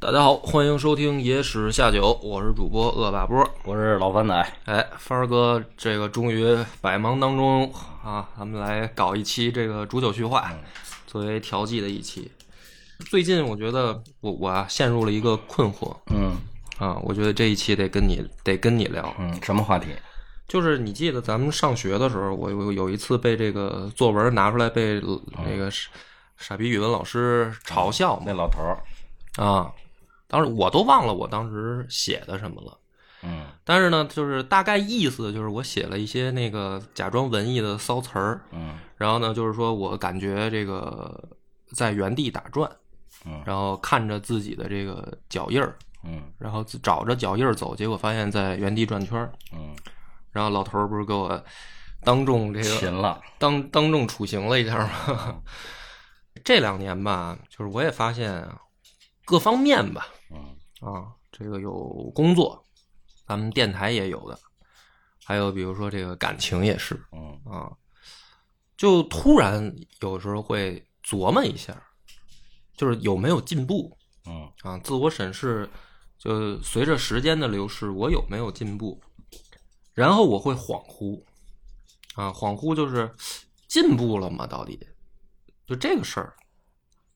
大家好，欢迎收听《野史下酒》，我是主播恶霸波。我是老番仔，哎，帆儿哥，这个终于百忙当中啊，咱们来搞一期这个煮酒叙话，作为调剂的一期。最近我觉得我我啊陷入了一个困惑。嗯。啊，我觉得这一期得跟你得跟你聊，嗯，什么话题？就是你记得咱们上学的时候，我有有一次被这个作文拿出来被那个傻傻逼语文老师嘲笑嘛那老头儿，啊，当时我都忘了我当时写的什么了。嗯但是呢，就是大概意思就是我写了一些那个假装文艺的骚词儿，嗯然后呢，就是说我感觉这个在原地打转，嗯然后看着自己的这个脚印儿，嗯然后找着脚印儿走，结果发现在原地转圈儿。嗯，然后老头儿不是给我当众这个勤了，当当众处刑了一下吗？这两年吧，就是我也发现啊，各方面吧，嗯啊，这个有工作，咱们电台也有的，还有比如说这个感情也是嗯啊，就突然有时候会琢磨一下，就是有没有进步嗯啊，自我审视，就随着时间的流逝，我有没有进步，然后我会恍惚啊，恍惚就是进步了吗？到底就这个事儿，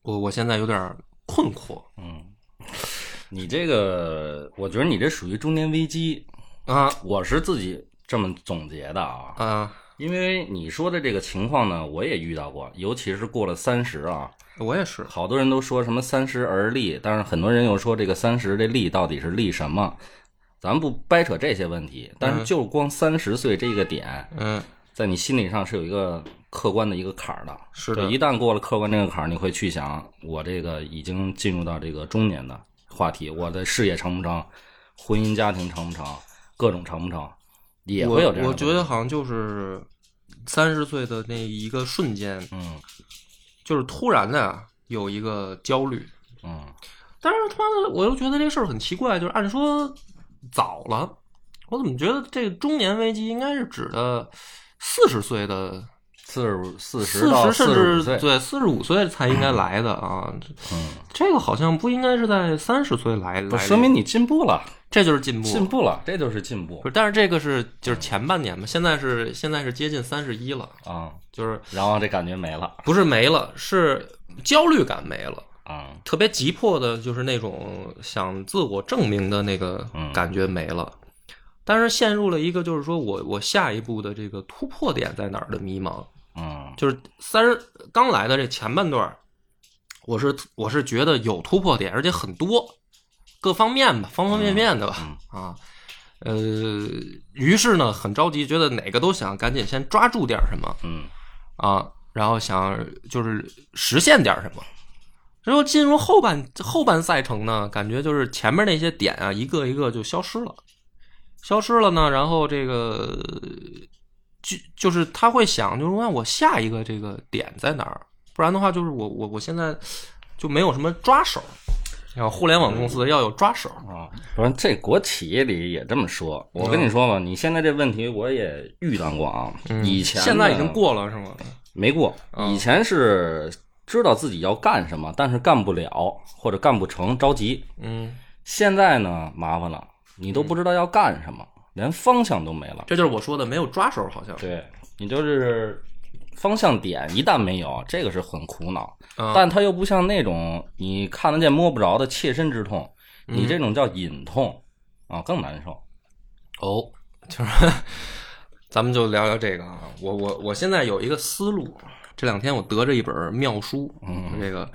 我我现在有点困惑嗯，你这个，我觉得你这属于中年危机，啊我是自己这么总结的啊，啊，因为你说的这个情况呢，我也遇到过，尤其是过了三十啊，我也是。好多人都说什么三十而立，但是很多人又说这个三十这立到底是立什么？咱不掰扯这些问题，但是就光三十岁这个点，嗯，在你心理上是有一个客观的一个坎儿的。是的一旦过了客观这个坎儿，你会去想，我这个已经进入到这个中年的话题，我的事业成不成，婚姻家庭成不成，各种成不成，也会有这样我。我觉得，好像就是三十岁的那一个瞬间，嗯就是突然的啊有一个焦虑。嗯但是他妈的，我又觉得这事儿很奇怪，就是按说早了，我怎么觉得这个中年危机应该是指的四十岁的四十五、四十四到十甚至四十岁，对四十五岁才应该来的啊。嗯，这个好像不应该是在三十岁来，的。不说明你进步了，这就是进步。进步了，这就是进步。不是，但是这个是就是前半年嘛，现在是现在是接近三十一了，啊。就是然后这感觉没了。不是没了，是焦虑感没了，啊。特别急迫的就是那种想自我证明的那个嗯。感觉没了，但是陷入了一个就是说我我下一步的这个突破点在哪儿的迷茫，嗯就是三十刚来的这前半段，我是我是觉得有突破点，而且很多，各方面吧，方方面面的吧，啊，呃，于是呢很着急，觉得哪个都想赶紧先抓住点什么，嗯啊，然后想就是实现点什么。然后进入后半后半赛程呢，感觉就是前面那些点啊，一个一个就消失了，消失了呢。然后这个就就是他会想，就是说我下一个这个点在哪儿？不然的话，就是我我我现在就没有什么抓手。要互联网公司要有抓手，啊，不是这国企里也这么说。我跟你说吧，你现在这问题我也遇到过啊。以前现在已经过了是吗？没过，嗯以前是知道自己要干什么，但是干不了或者干不成，着急。嗯，现在呢，麻烦了，你都不知道要干什么，连方向都没了。这就是我说的没有抓手，好像。对你就是方向点一旦没有，这个是很苦恼。嗯但它又不像那种你看得见摸不着的切身之痛，你这种叫隐痛啊，更难受。哦，就是 咱们就聊聊这个啊。我我我现在有一个思路，这两天我得着一本妙书，嗯，这个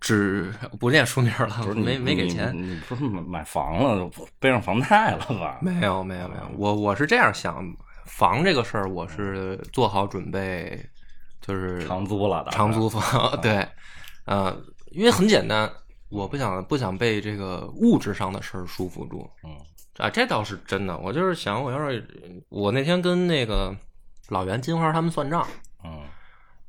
只不念书名了，没没给钱。你你不是买买房了，背上房贷了吧？没有没有没有，我我是这样想，房这个事儿我是做好准备，就是长租了的，长租房，对，呃，因为很简单，我不想不想被这个物质上的事儿束缚住，嗯啊，这倒是真的。我就是想，我要是我那天跟那个老袁、金花他们算账，嗯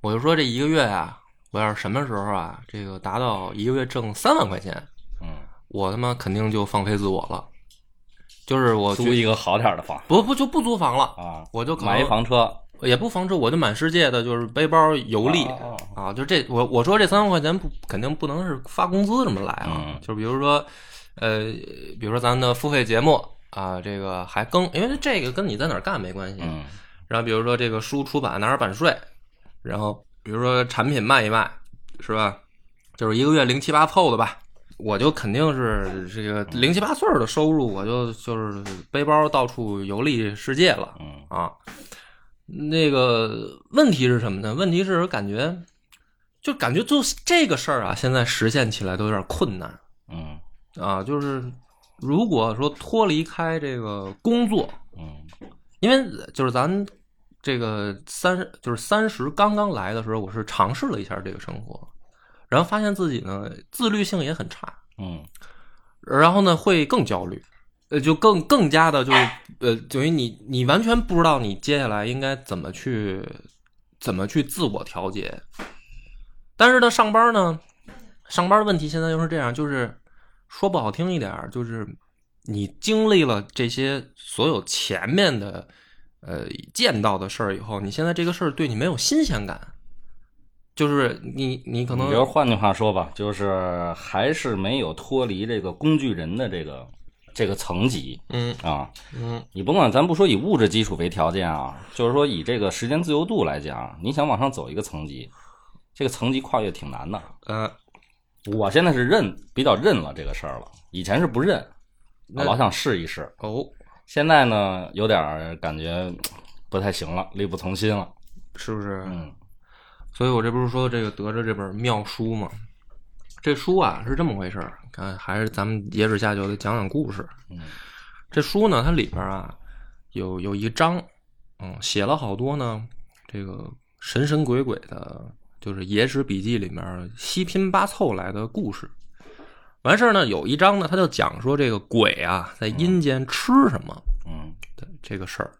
我就说这一个月啊，我要是什么时候啊，这个达到一个月挣三万块钱，嗯，我他妈肯定就放飞自我了。就是我租一个好点的房不不就不租房了，啊，我就买一房车，也不房车，我就满世界的就是背包游历哦啊，就这我我说这三万块钱不肯定不能是发工资这么来啊，嗯就比如说呃，比如说咱的付费节目啊，这个还更，因为这个跟你在哪儿干没关系，嗯然后比如说这个书出版拿点版税，然后比如说产品卖一卖，是吧？就是一个月零七八凑的吧，我就肯定是这个零七八碎儿的收入，我就就是背包到处游历世界了嗯啊。那个问题是什么呢？问题是感觉就感觉做这个事儿啊，现在实现起来都有点困难嗯啊。就是如果说脱离开这个工作，嗯因为就是咱这个三就是三十刚刚来的时候，我是尝试了一下这个生活，然后发现自己呢自律性也很差，嗯然后呢会更焦虑，呃，就更更加的就是呃，等于你你完全不知道你接下来应该怎么去怎么去自我调节。但是呢，上班呢，上班的问题现在又是这样，就是说不好听一点，就是你经历了这些所有前面的呃见到的事儿以后，你现在这个事儿对你没有新鲜感，就是你你可能比如换句话说吧，就是还是没有脱离这个工具人的这个这个层级嗯啊。嗯你甭管咱不说以物质基础为条件啊，就是说以这个时间自由度来讲，你想往上走一个层级，这个层级跨越挺难的。呃我现在是认比较认了这个事儿了，以前是不认，我老想试一试。哦，现在呢，有点儿感觉不太行了，力不从心了。是不是？嗯所以我这不是说这个得着这本妙书吗？这书啊是这么回事儿，看还是咱们野史下酒得讲讲故事。嗯这书呢，它里边啊有有一章，嗯，写了好多呢，这个神神鬼鬼的，就是野史笔记里面七拼八凑来的故事。完事儿呢，有一章呢，他就讲说这个鬼啊在阴间吃什么嗯的这个事儿。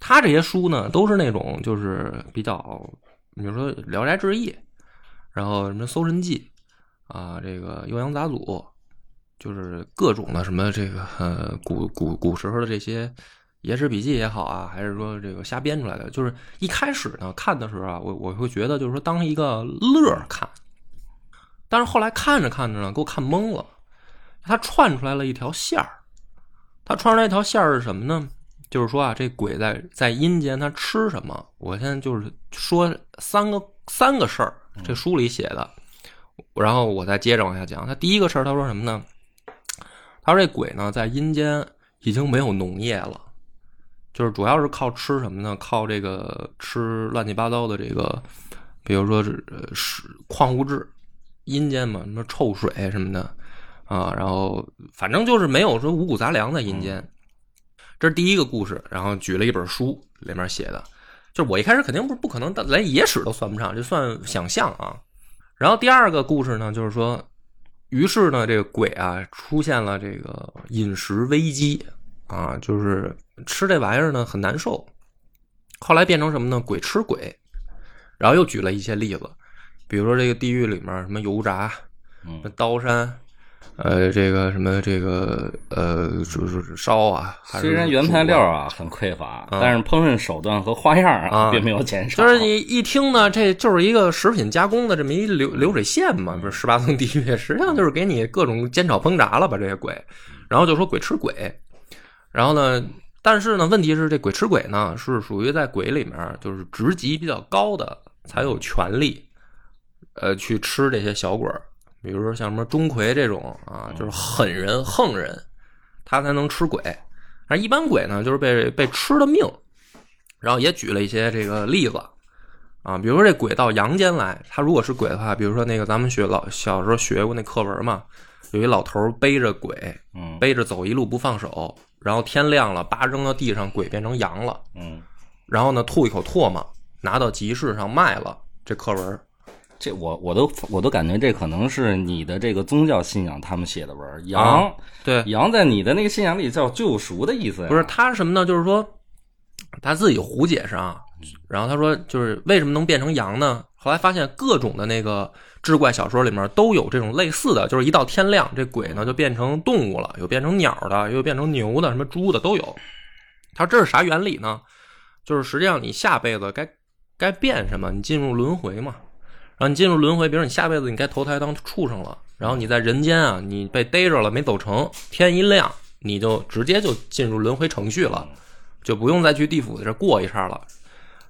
他这些书呢，都是那种就是比较，比如说《聊斋志异》，然后什么《搜神记》啊，这个《酉阳杂俎》，就是各种的什么这个呃古古古时候的这些野史笔记也好啊，还是说这个瞎编出来的，就是一开始呢看的时候啊，我我会觉得就是说当一个乐儿看，但是后来看着看着呢，给我看懵了，他串出来了一条线儿，他串出来一条线儿是什么呢？就是说啊，这鬼在在阴间他吃什么？我现在就是说三个三个事儿，这书里写的，然后我再接着往下讲。他第一个事儿，他说什么呢？他说这鬼呢在阴间已经没有农业了，就是主要是靠吃什么呢？靠这个吃乱七八糟的这个，比如说是呃是矿物质，阴间嘛，什么臭水什么的啊，然后反正就是没有说五谷杂粮在阴间。这是第一个故事，然后举了一本书，里面写的，就是我一开始肯定不不可能，连野史都算不上，就算想象啊。然后第二个故事呢，就是说，于是呢，这个鬼啊出现了这个饮食危机啊，就是吃这玩意儿呢很难受。后来变成什么呢？鬼吃鬼，然后又举了一些例子，比如说这个地狱里面什么油炸、嗯刀山，呃，这个什么这个呃，就是烧啊，虽然原材料啊很匮乏，但是烹饪手段和花样啊 并没有减少。就是你一听呢，这就是一个食品加工的这么一流流水线嘛，不是十八层地狱，实际上就是给你各种煎炒烹炸了吧，这些鬼，然后就说鬼吃鬼，然后呢，但是呢，问题是这鬼吃鬼呢是属于在鬼里面就是职级比较高的才有权利，呃，去吃这些小鬼儿，比如说像什么钟馗这种啊，就是狠人横人，他才能吃鬼，而一般鬼呢就是被被吃的命。然后也举了一些这个例子啊，比如说这鬼到阳间来，他如果是鬼的话，比如说那个咱们学老小时候学过那课文嘛，有一老头背着鬼嗯背着走一路不放手，然后天亮了，叭扔到地上，鬼变成羊了，嗯，然后呢吐一口唾沫，拿到集市上卖了。这课文这我我都我都感觉这可能是你的这个宗教信仰他们写的文儿。羊、啊对，羊在你的那个信仰里叫救赎的意思呀？不是他是什么呢？就是说他自己胡解释啊，然后他说就是为什么能变成羊呢？后来发现各种的那个志怪小说里面都有这种类似的，就是一到天亮，这鬼呢就变成动物了，有变成鸟的，又变成牛的，什么猪的都有。他说这是啥原理呢？就是实际上你下辈子该该变什么，你进入轮回嘛。然后你进入轮回，比如你下辈子你该投胎当畜生了，然后你在人间啊，你被逮着了没走成，天一亮你就直接就进入轮回程序了，就不用再去地府在这过一茬了。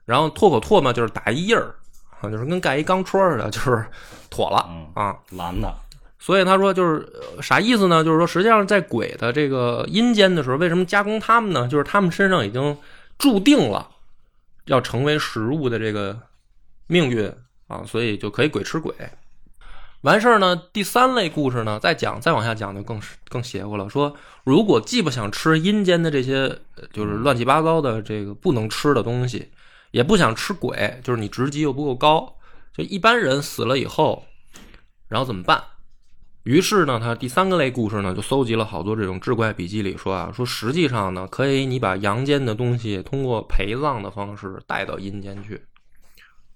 然后唾口唾沫，就是打一印儿啊，就是跟盖一钢戳似的，就是妥了嗯啊。蓝的，所以他说就是、呃啥意思呢？就是说实际上在鬼的这个阴间的时候，为什么加工他们呢？就是他们身上已经注定了要成为食物的这个命运啊，所以就可以鬼吃鬼。完事儿呢，第三类故事呢，再讲再往下讲就更更邪乎了。说如果既不想吃阴间的这些就是乱七八糟的这个不能吃的东西，也不想吃鬼，就是你职级又不够高，就一般人死了以后，然后怎么办？于是呢，他第三个类故事呢，就搜集了好多这种志怪笔记里说啊，说实际上呢，可以你把阳间的东西通过陪葬的方式带到阴间去，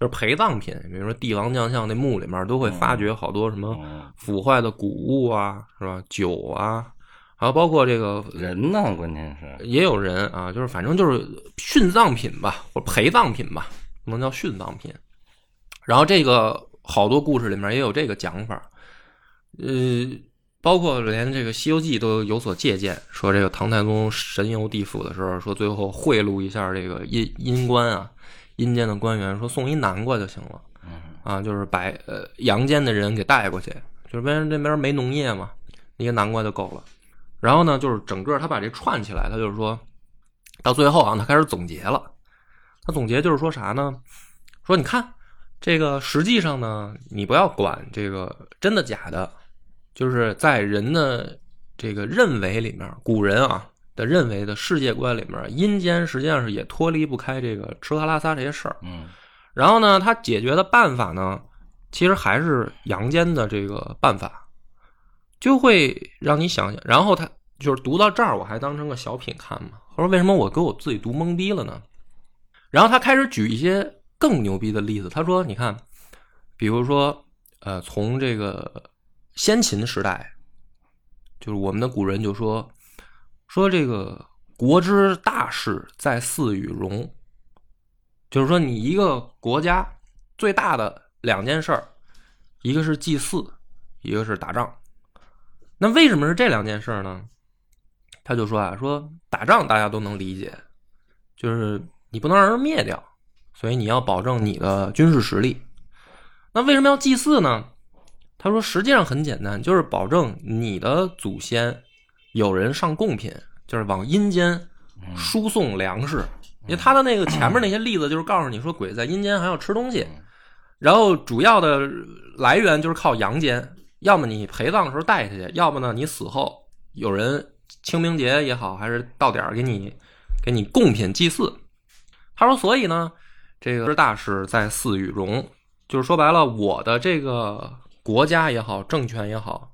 就是陪葬品，比如说帝王将相那墓里面都会发掘好多什么嗯，腐坏的谷物啊，是吧？酒啊，还有包括这个人呢，关键是，也有人啊，就是反正就是殉葬品吧，或陪葬品吧，不能叫殉葬品。然后这个好多故事里面也有这个讲法，呃，包括连这个《西游记》都有所借鉴，说这个唐太宗神游地府的时候，说最后贿赂一下这个阴阴官啊，阴间的官员，说送一南瓜就行了。嗯啊，就是把呃阳间的人给带过去，就是因为这边没农业嘛，一个南瓜就够了。然后呢，就是整个他把这串起来，他就是说到最后啊，他开始总结了。他总结就是说啥呢？说你看这个实际上呢，你不要管这个真的假的，就是在人的这个认为里面，古人啊的认为的世界观里面，阴间实际上是也脱离不开这个吃喝拉撒这些事儿。嗯然后呢，他解决的办法呢，其实还是阳间的这个办法，就会让你想想。然后他就是读到这儿，我还当成个小品看嘛。我说为什么我给我自己读懵逼了呢？然后他开始举一些更牛逼的例子，他说：“你看，比如说，呃，从这个先秦时代，就是我们的古人就说说这个国之大事在祀与戎。”就是说，你一个国家最大的两件事儿，一个是祭祀，一个是打仗。那为什么是这两件事儿呢？他就说啊，说打仗大家都能理解，就是你不能让人灭掉，所以你要保证你的军事实力。那为什么要祭祀呢？他说，实际上很简单，就是保证你的祖先有人上贡品，就是往阴间输送粮食。因为他的那个前面那些例子，就是告诉你说鬼在阴间还要吃东西，然后主要的来源就是靠阳间，要么你陪葬的时候带下去，要么呢你死后有人清明节也好，还是到点儿给你给你贡品祭祀。他说，所以呢，这个大事在祀与戎，就是说白了，我的这个国家也好，政权也好，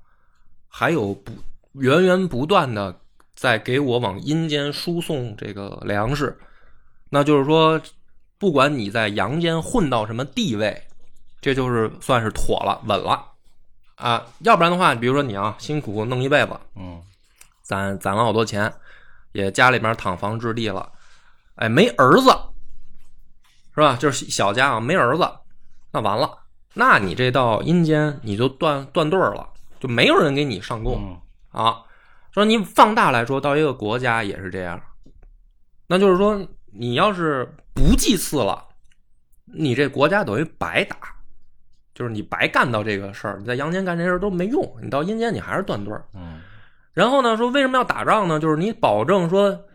还有不源源不断的在给我往阴间输送这个粮食。那就是说，不管你在阳间混到什么地位，这就是算是妥了、稳了啊。要不然的话，比如说你啊，辛苦弄一辈子，嗯攒攒了好多钱，也家里面躺房置地了，哎，没儿子，是吧？就是小家啊，没儿子，那完了，那你这到阴间你就断断对儿了，就没有人给你上供。嗯啊，说你放大来说，到一个国家也是这样，那就是说，你要是不祭祀了，你这国家等于白打，就是你白干到这个事儿，你在阳间干这事儿都没用，你到阴间你还是断队儿。嗯然后呢，说为什么要打仗呢？就是你保证说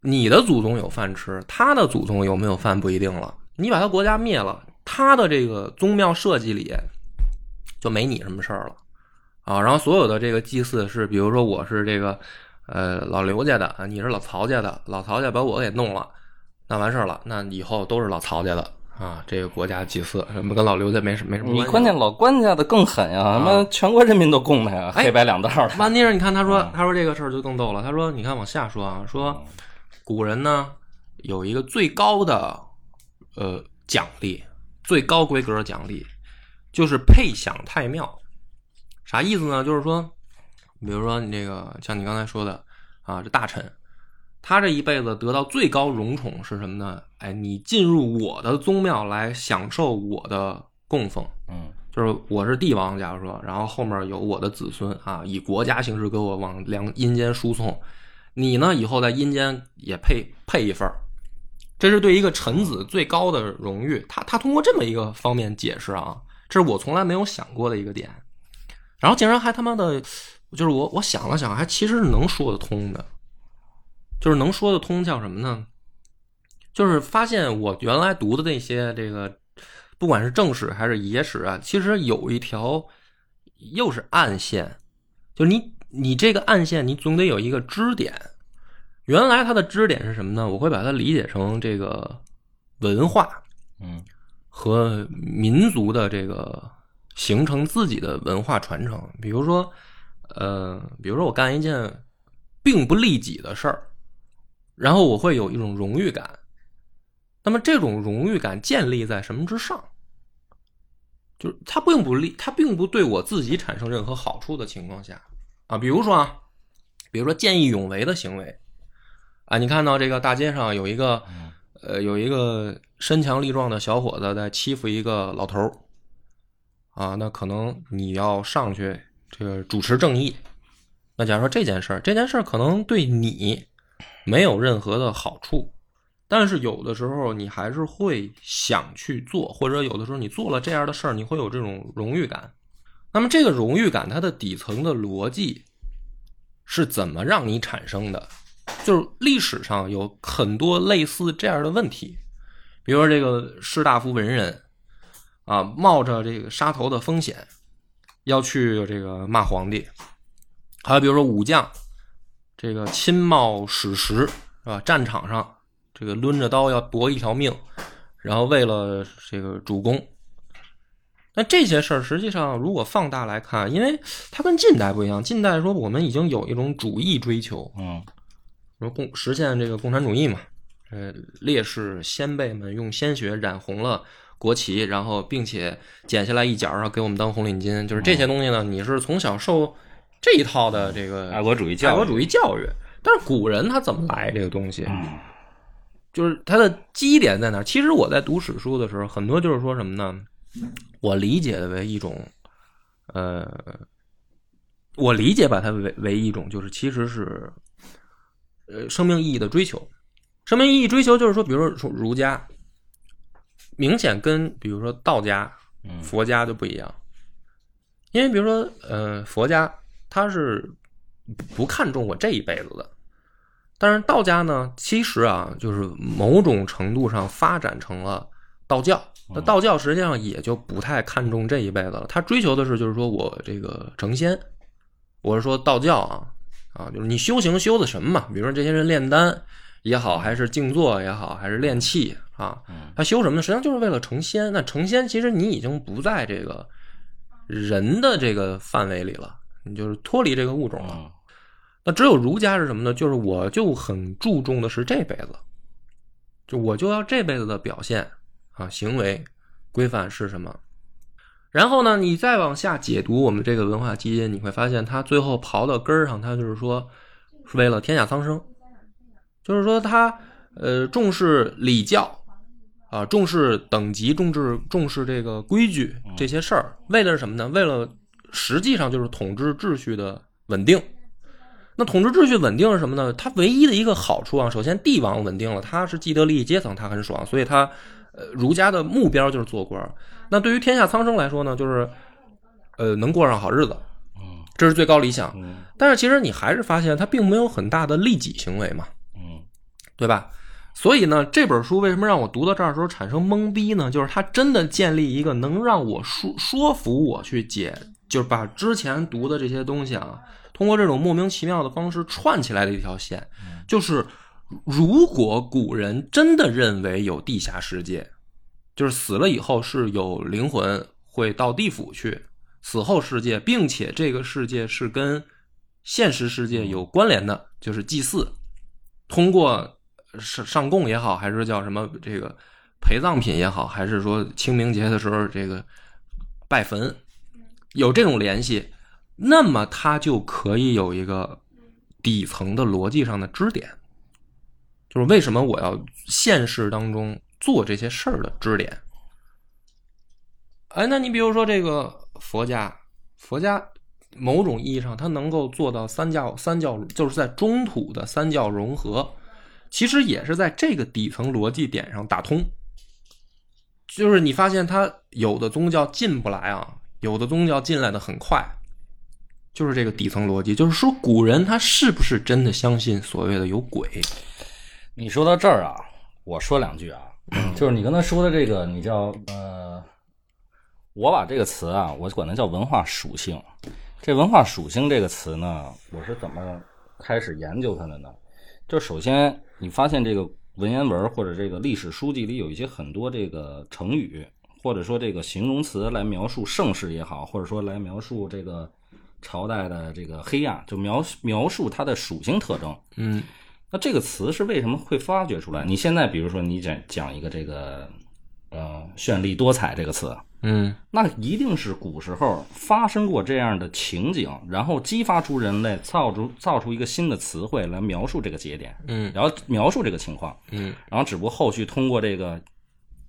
你的祖宗有饭吃，他的祖宗有没有饭不一定了。你把他国家灭了，他的这个宗庙设计里就没你什么事儿了啊。然后所有的这个祭祀是，比如说我是这个呃老刘家的，啊你是老曹家的，老曹家把我给弄了，那完事儿了，那以后都是老曹家的啊。这个国家祭祀什么跟老刘家没什没什么关系。你关键老关家的更狠呀，他妈全国人民都供他呀，哎黑白两道的。问题是，你看他说嗯，他说这个事儿就更逗了。他说，你看往下说啊，说古人呢有一个最高的呃奖励，最高规格的奖励就是配享太庙。啥意思呢？就是说，比如说你这个像你刚才说的啊，这大臣他这一辈子得到最高荣宠是什么呢？哎，你进入我的宗庙来享受我的供奉，嗯就是我是帝王，假如说，然后后面有我的子孙啊，以国家形式给我往良阴间输送，你呢以后在阴间也配配一份儿，这是对一个臣子最高的荣誉。他他通过这么一个方面解释啊，这是我从来没有想过的一个点。然后竟然还他妈的，就是我我想了想，还其实是能说得通的，就是能说得通叫什么呢？就是发现我原来读的那些这个，不管是正史还是野史啊，其实有一条又是暗线，就是你你这个暗线，你总得有一个支点。原来它的支点是什么呢？我会把它理解成这个文化嗯和民族的这个形成自己的文化传承。比如说，呃，比如说我干一件并不利己的事儿，然后我会有一种荣誉感。那么这种荣誉感建立在什么之上？就是它并不利，它并不对我自己产生任何好处的情况下啊，比如说啊，比如说见义勇为的行为啊，你看到这个大街上有一个嗯呃有一个身强力壮的小伙子在欺负一个老头儿啊，那可能你要上去这个主持正义。那假如说这件事儿，这件事儿可能对你没有任何的好处，但是有的时候你还是会想去做，或者有的时候你做了这样的事儿，你会有这种荣誉感。那么这个荣誉感它的底层的逻辑是怎么让你产生的？就是历史上有很多类似这样的问题，比如说这个士大夫文人啊，冒着这个杀头的风险要去这个骂皇帝，还有比如说武将，这个亲冒矢石是吧？战场上这个抡着刀要搏一条命，然后为了这个主公。那这些事儿实际上如果放大来看，因为它跟近代不一样，近代说我们已经有一种主义追求，嗯说共实现这个共产主义嘛，呃，烈士先辈们用鲜血染红了国旗，然后并且剪下来一角，然后给我们当红领巾，就是这些东西呢，你是从小受这一套的这个爱国主义教育爱国主义教育。但是古人他怎么来这个东西？嗯就是他的基点在哪儿？其实我在读史书的时候，很多就是说什么呢？我理解的为一种，呃，我理解把它为为一种，就是其实是，呃，生命意义的追求。生命意义追求就是说，比如说儒家，明显跟比如说道家、嗯佛家就不一样，因为比如说，呃，佛家他是不看重我这一辈子的，但是道家呢，其实啊，就是某种程度上发展成了道教。那道教实际上也就不太看重这一辈子了，他追求的是就是说我这个成仙。我是说道教啊啊，就是你修行修的什么嘛？比如说这些人炼丹也好，还是静坐也好，还是练气啊，嗯他修什么呢？实际上就是为了成仙。那成仙其实你已经不在这个人的这个范围里了，你就是脱离这个物种了。嗯那只有儒家是什么呢？就是我就很注重的是这辈子，就我就要这辈子的表现啊，行为规范是什么？然后呢，你再往下解读我们这个文化基因，你会发现它最后刨到根儿上，它就是说是为了天下苍生，就是说他呃重视礼教啊，重视等级，重视重视这个规矩这些事儿，为的是什么呢？为了实际上就是统治秩序的稳定。那统治秩序稳定是什么呢？它唯一的一个好处啊，首先帝王稳定了，他是既得利益阶层，他很爽，所以他呃儒家的目标就是做官。那对于天下苍生来说呢，就是呃能过上好日子，嗯这是最高理想。嗯但是其实你还是发现他并没有很大的利己行为嘛，嗯对吧？所以呢，这本书为什么让我读到这儿的时候产生懵逼呢？就是它真的建立一个能让我说说服我去解，就是把之前读的这些东西啊，通过这种莫名其妙的方式串起来的一条线，就是如果古人真的认为有地下世界，就是死了以后是有灵魂会到地府去，死后世界，并且这个世界是跟现实世界有关联的，就是祭祀，通过上上供也好，还是叫什么这个陪葬品也好，还是说清明节的时候这个拜坟，有这种联系，那么它就可以有一个底层的逻辑上的支点。就是为什么我要现实当中做这些事儿的支点。哎，那你比如说这个佛家，佛家某种意义上它能够做到三教三教，就是在中土的三教融合，其实也是在这个底层逻辑点上打通。就是你发现它有的宗教进不来啊，有的宗教进来的很快，就是这个底层逻辑。就是说，古人他是不是真的相信所谓的有鬼？你说到这儿啊，我说两句啊，就是你刚才说的这个，你叫呃，我把这个词啊，我管它叫文化属性。这文化属性这个词呢，我是怎么开始研究它的呢？就首先你发现这个文言文或者这个历史书籍里有一些很多这个成语，或者说这个形容词来描述盛世也好，或者说来描述这个朝代的这个黑暗，就描描述它的属性特征。嗯那这个词是为什么会发掘出来？你现在比如说你讲讲一个这个呃绚丽多彩这个词，嗯。那一定是古时候发生过这样的情景，然后激发出人类造出造出一个新的词汇来描述这个节点，嗯。然后描述这个情况，嗯。然后只不过后续通过这个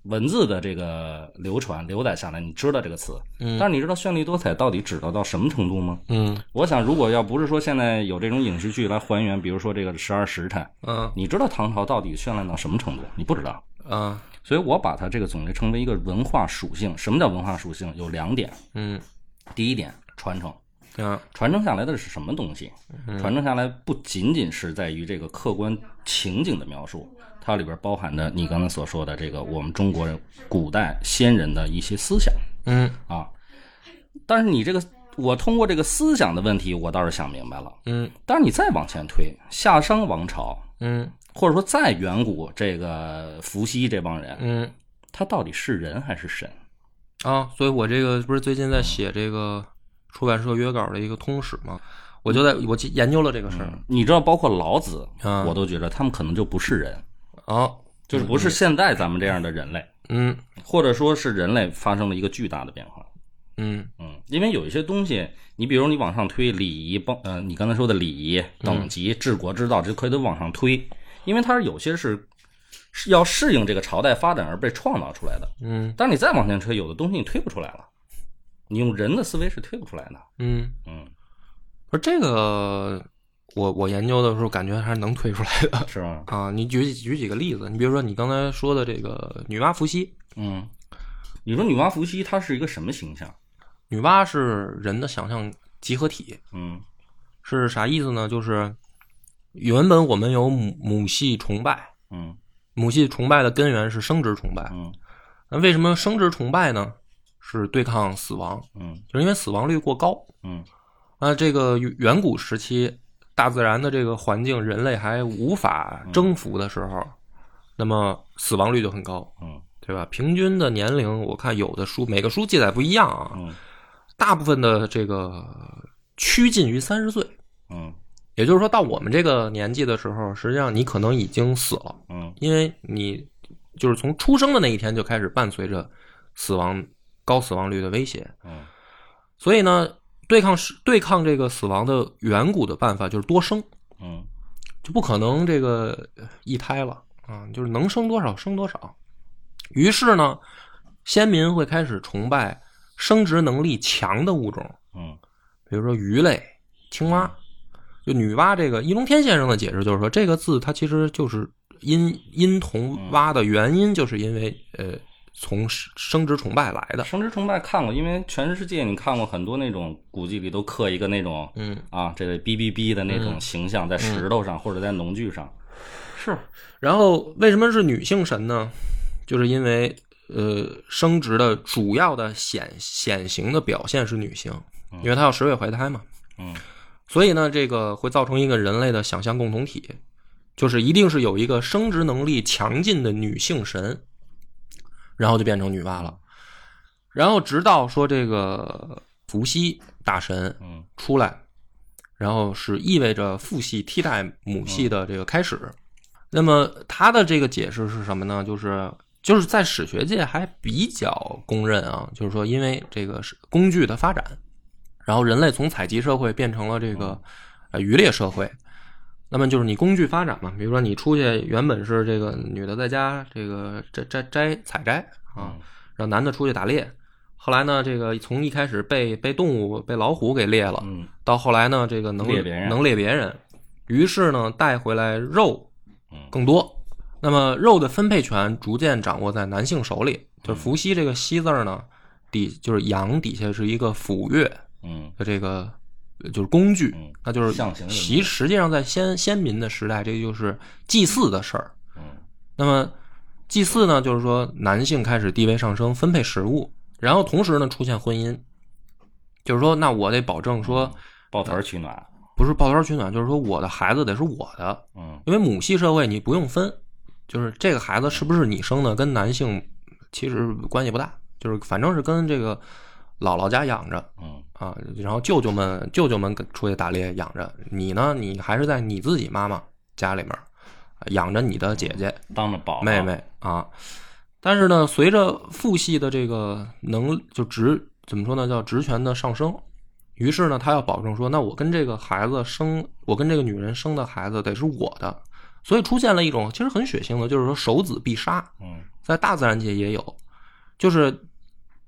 文字的这个流传流载下来，你知道这个词，嗯。但是你知道绚丽多彩到底指到到什么程度吗？嗯。我想，如果要不是说现在有这种影视剧来还原，比如说这个十二时辰，嗯。你知道唐朝到底绚烂到什么程度？你不知道。啊所以我把它这个总结成为一个文化属性。什么叫文化属性？有两点。嗯第一点，传承。啊传承下来的是什么东西？传承下来不仅仅是在于这个客观情景的描述，它里边包含的你刚才所说的这个我们中国人古代先人的一些思想嗯啊。但是你这个，我通过这个思想的问题，我倒是想明白了。嗯但是你再往前推，夏商王朝，嗯或者说再远古这个伏羲这帮人，嗯他到底是人还是神？啊，所以我这个不是最近在写这个出版社约稿的一个通史吗，我就在我研究了这个事儿你知道，包括老子，啊我都觉得他们可能就不是人，啊，就是不是现在咱们这样的人类，嗯或者说是人类发生了一个巨大的变化。嗯嗯，因为有一些东西，你比如你往上推礼仪，帮呃，你刚才说的礼仪等级、治国之道，这可以都往上推，因为它是有些是是要适应这个朝代发展而被创造出来的。嗯但是你再往前推，有的东西你推不出来了，你用人的思维是推不出来的。嗯，嗯，不是这个，我我研究的时候感觉还是能推出来的是吧？啊。你举举几个例子，你比如说你刚才说的这个女娲伏羲，嗯，你说女娲伏羲她是一个什么形象？女娲是人的想象集合体，嗯是啥意思呢？就是原本我们有母母系崇拜，嗯母系崇拜的根源是生殖崇拜。嗯那为什么生殖崇拜呢？是对抗死亡，嗯就是因为死亡率过高。嗯那这个远古时期，大自然的这个环境，人类还无法征服的时候，那么死亡率就很高，嗯对吧？平均的年龄，我看有的书每个书记载不一样啊，嗯大部分的这个趋近于三十岁。嗯也就是说，到我们这个年纪的时候，实际上你可能已经死了，嗯。因为你就是从出生的那一天就开始伴随着死亡高死亡率的威胁。嗯。所以呢，对抗死对抗这个死亡的远古的办法就是多生，嗯。就不可能这个呃一胎了。啊，就是能生多少生多少。于是呢，先民会开始崇拜生殖能力强的物种，嗯。比如说鱼类、青蛙。就女娲这个，易中天先生的解释就是说，这个字它其实就是因因同蛙的原因，就是因为呃从生殖崇拜来的。生殖崇拜看过，因为全世界你看过很多那种古迹里都刻一个那种嗯，啊，这个哔哔哔的那种形象在石头上或者在农具上。是。然后为什么是女性神呢？就是因为呃，生殖的主要的显显形的表现是女性，因为她要十月怀胎嘛。嗯所以呢，这个会造成一个人类的想象共同体，就是一定是有一个生殖能力强劲的女性神，然后就变成女娲了。然后直到说这个伏羲大神嗯出来，然后是意味着父系替代母系的这个开始。那么他的这个解释是什么呢？就是就是在史学界还比较公认啊，就是说因为这个是工具的发展，然后人类从采集社会变成了这个呃渔猎社会，那么就是你工具发展嘛，比如说你出去原本是这个女的在家这个摘摘摘采摘啊，让男的出去打猎。后来呢，这个从一开始被被动物被老虎给猎了，嗯到后来呢，这个能猎别人能猎别人，于是呢带回来肉嗯更多。那么肉的分配权逐渐掌握在男性手里，就是伏羲这个羲字呢，底就是阳底下是一个斧钺嗯。的这个呃就是工具，嗯那就是象形的其实际上在先先民的时代，这就是祭祀的事儿。嗯。那么祭祀呢，就是说男性开始地位上升，分配食物，然后同时呢出现婚姻，就是说那我得保证说抱团取暖，不是抱团取暖，就是说我的孩子得是我的，嗯。因为母系社会你不用分，就是这个孩子是不是你生的，跟男性其实关系不大，就是反正是跟这个姥姥家养着嗯。啊，然后舅舅们舅舅们出去打猎养着，你呢，你还是在你自己妈妈家里面养着你的姐姐当着宝妹妹啊。但是呢，随着父系的这个能就职怎么说呢，叫职权的上升，于是呢，他要保证说，那我跟这个孩子生，我跟这个女人生的孩子得是我的，所以出现了一种其实很血腥的，就是说守子必杀，嗯。在大自然界也有，就是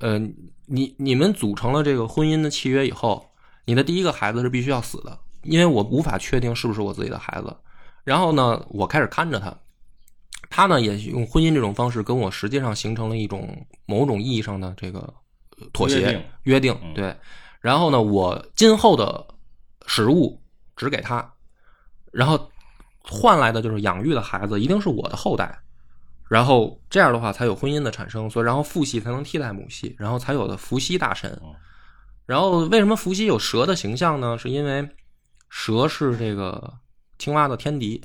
呃，你你们组成了这个婚姻的契约以后，你的第一个孩子是必须要死的，因为我无法确定是不是我自己的孩子。然后呢，我开始看着他，他呢也用婚姻这种方式跟我实际上形成了一种某种意义上的这个呃妥协约定约定嗯对。然后呢，我今后的食物只给他，然后换来的就是养育的孩子一定是我的后代。然后这样的话才有婚姻的产生，所以然后父系才能替代母系，然后才有的伏羲大神。嗯。然后为什么伏羲有蛇的形象呢？是因为蛇是这个青蛙的天敌，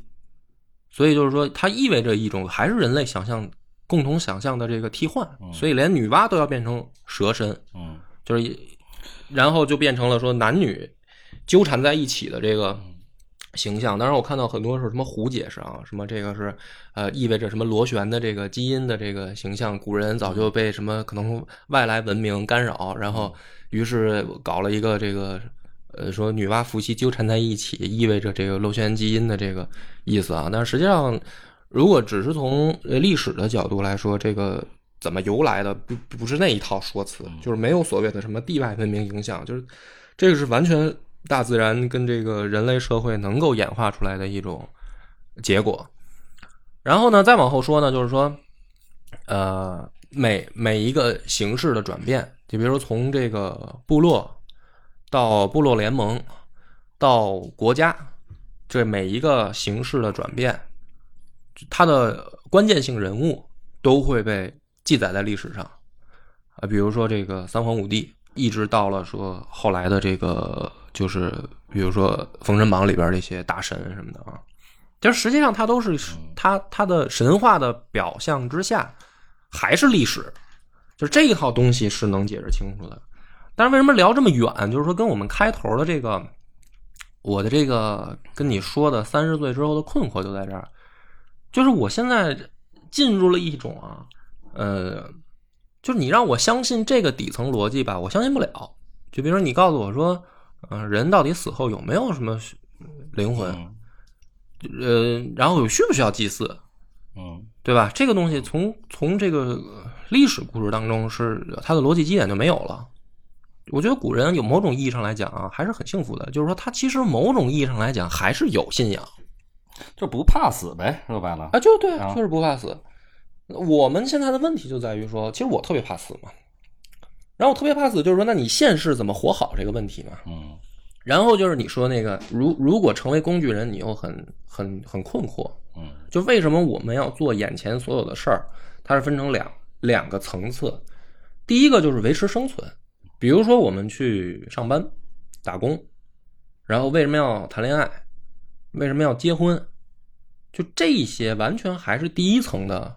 所以就是说它意味着一种还是人类想象共同想象的这个替换，所以连女娲都要变成蛇身，嗯。就是然后就变成了说男女纠缠在一起的这个形象。当然，我看到很多是什么胡解释啊，什么这个是呃意味着什么螺旋的这个基因的这个形象，古人早就被什么可能外来文明干扰，然后于是搞了一个这个。呃，说女娲伏羲纠缠在一起，意味着这个螺旋基因的这个意思啊。但是实际上，如果只是从呃历史的角度来说，这个怎么由来的，不不是那一套说辞，就是没有所谓的什么地外文明影响，就是这个是完全大自然跟这个人类社会能够演化出来的一种结果。然后呢，再往后说呢，就是说，呃，每每一个形式的转变，就比如说从这个部落到部落联盟，到国家，这每一个形式的转变，它的关键性人物都会被记载在历史上啊，比如说这个三皇五帝，一直到了说后来的这个，就是比如说《封神榜》里边这些大神什么的啊，就是实际上它都是它它的神话的表象之下，还是历史，就是这一套东西是能解释清楚的。但是为什么聊这么远？就是说跟我们开头的这个，我的这个跟你说的三十岁之后的困惑就在这儿，就是我现在进入了一种啊，呃，就是你让我相信这个底层逻辑吧，我相信不了。就比如说你告诉我说，嗯、人到底死后有没有什么灵魂？嗯呃，然后有需不需要祭祀？嗯对吧？这个东西从从这个呃历史故事当中是它的逻辑基点就没有了。我觉得古人有某种意义上来讲啊，还是很幸福的，就是说他其实某种意义上来讲还是有信仰就不怕死呗，说白了，啊，就对啊就是不怕死。我们现在的问题就在于说，其实我特别怕死嘛，然后我特别怕死，就是说，那你现世怎么活好这个问题嘛。嗯然后就是你说那个，如如果成为工具人，你又很很很困惑，嗯就为什么我们要做眼前所有的事儿？它是分成两两个层次。第一个就是维持生存，比如说我们去上班、打工，然后为什么要谈恋爱？为什么要结婚？就这些完全还是第一层的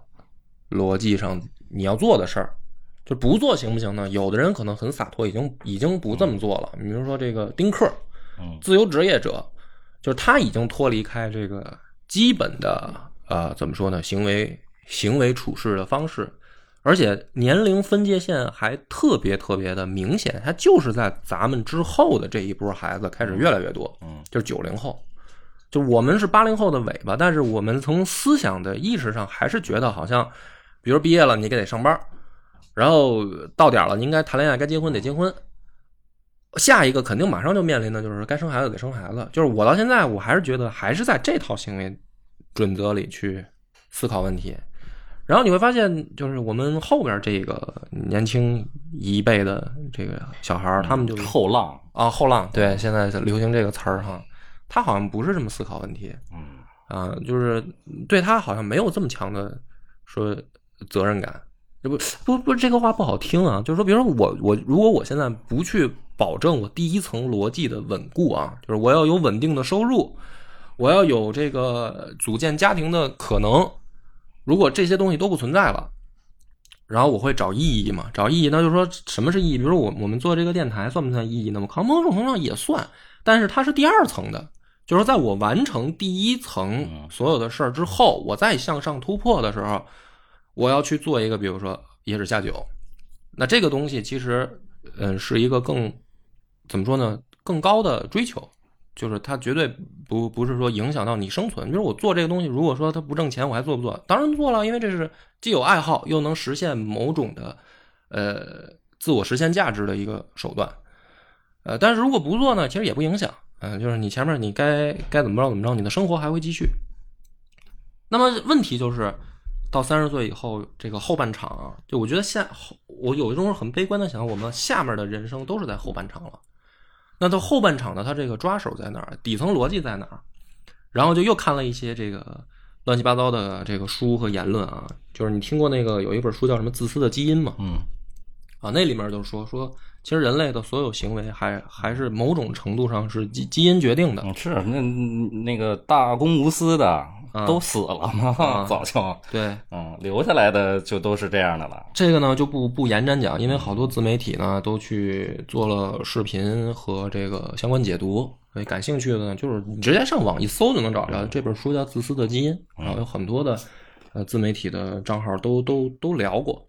逻辑上你要做的事儿。就不做行不行呢？有的人可能很洒脱，已经已经不这么做了。比如说这个丁克，嗯自由职业者，就是他已经脱离开这个基本的呃怎么说呢行为行为处事的方式，而且年龄分界线还特别特别的明显，他就是在咱们之后的这一波孩子开始越来越多，嗯就是九零后。就我们是八零后的尾巴，但是我们从思想的意识上还是觉得好像，比如毕业了你得上班，然后到点了你应该谈恋爱，该结婚得结婚。下一个肯定马上就面临的就是该生孩子得生孩子。就是我到现在我还是觉得还是在这套行为准则里去思考问题。然后你会发现，就是我们后边这个年轻一辈的这个小孩儿，他们就后浪啊后浪，对，现在流行这个词儿哈，他好像不是这么思考问题，嗯啊，就是对他好像没有这么强的说责任感。这不不不，这个话不好听啊，就是说，比如说我我如果我现在不去保证我第一层逻辑的稳固啊，就是我要有稳定的收入，我要有这个组建家庭的可能。如果这些东西都不存在了，然后我会找意义嘛？找意义，那就是说什么是意义？比如说我我们做这个电台算不算意义？那么可能某种程度上也算，但是它是第二层的，就是在我完成第一层所有的事儿之后，我再向上突破的时候，我要去做一个，比如说野史下酒，那这个东西其实嗯是一个更怎么说呢？更高的追求。就是它绝对不不是说影响到你生存。就是我做这个东西，如果说它不挣钱，我还做不做？当然做了，因为这是既有爱好，又能实现某种的呃自我实现价值的一个手段。呃，但是如果不做呢，其实也不影响。嗯，就是你前面你该该怎么着怎么着，你的生活还会继续。那么问题就是到三十岁以后，这个后半场啊，就我觉得下我有一种很悲观的想，我们下面的人生都是在后半场了。那到后半场呢？他这个抓手在哪儿？底层逻辑在哪儿？然后就又看了一些这个乱七八糟的这个书和言论啊。就是你听过那个有一本书叫什么《自私的基因》吗？嗯，啊，那里面就说说，其实人类的所有行为还还是某种程度上是基基因决定的。是那那个大公无私的。都死了吗？早就对，嗯，留下来的就都是这样的了。这个呢就不不延展讲，因为好多自媒体呢都去做了视频和这个相关解读。所以感兴趣的呢，就是你直接上网一搜就能找着。这本书叫《自私的基因》，然后有很多的呃自媒体的账号都都都聊过。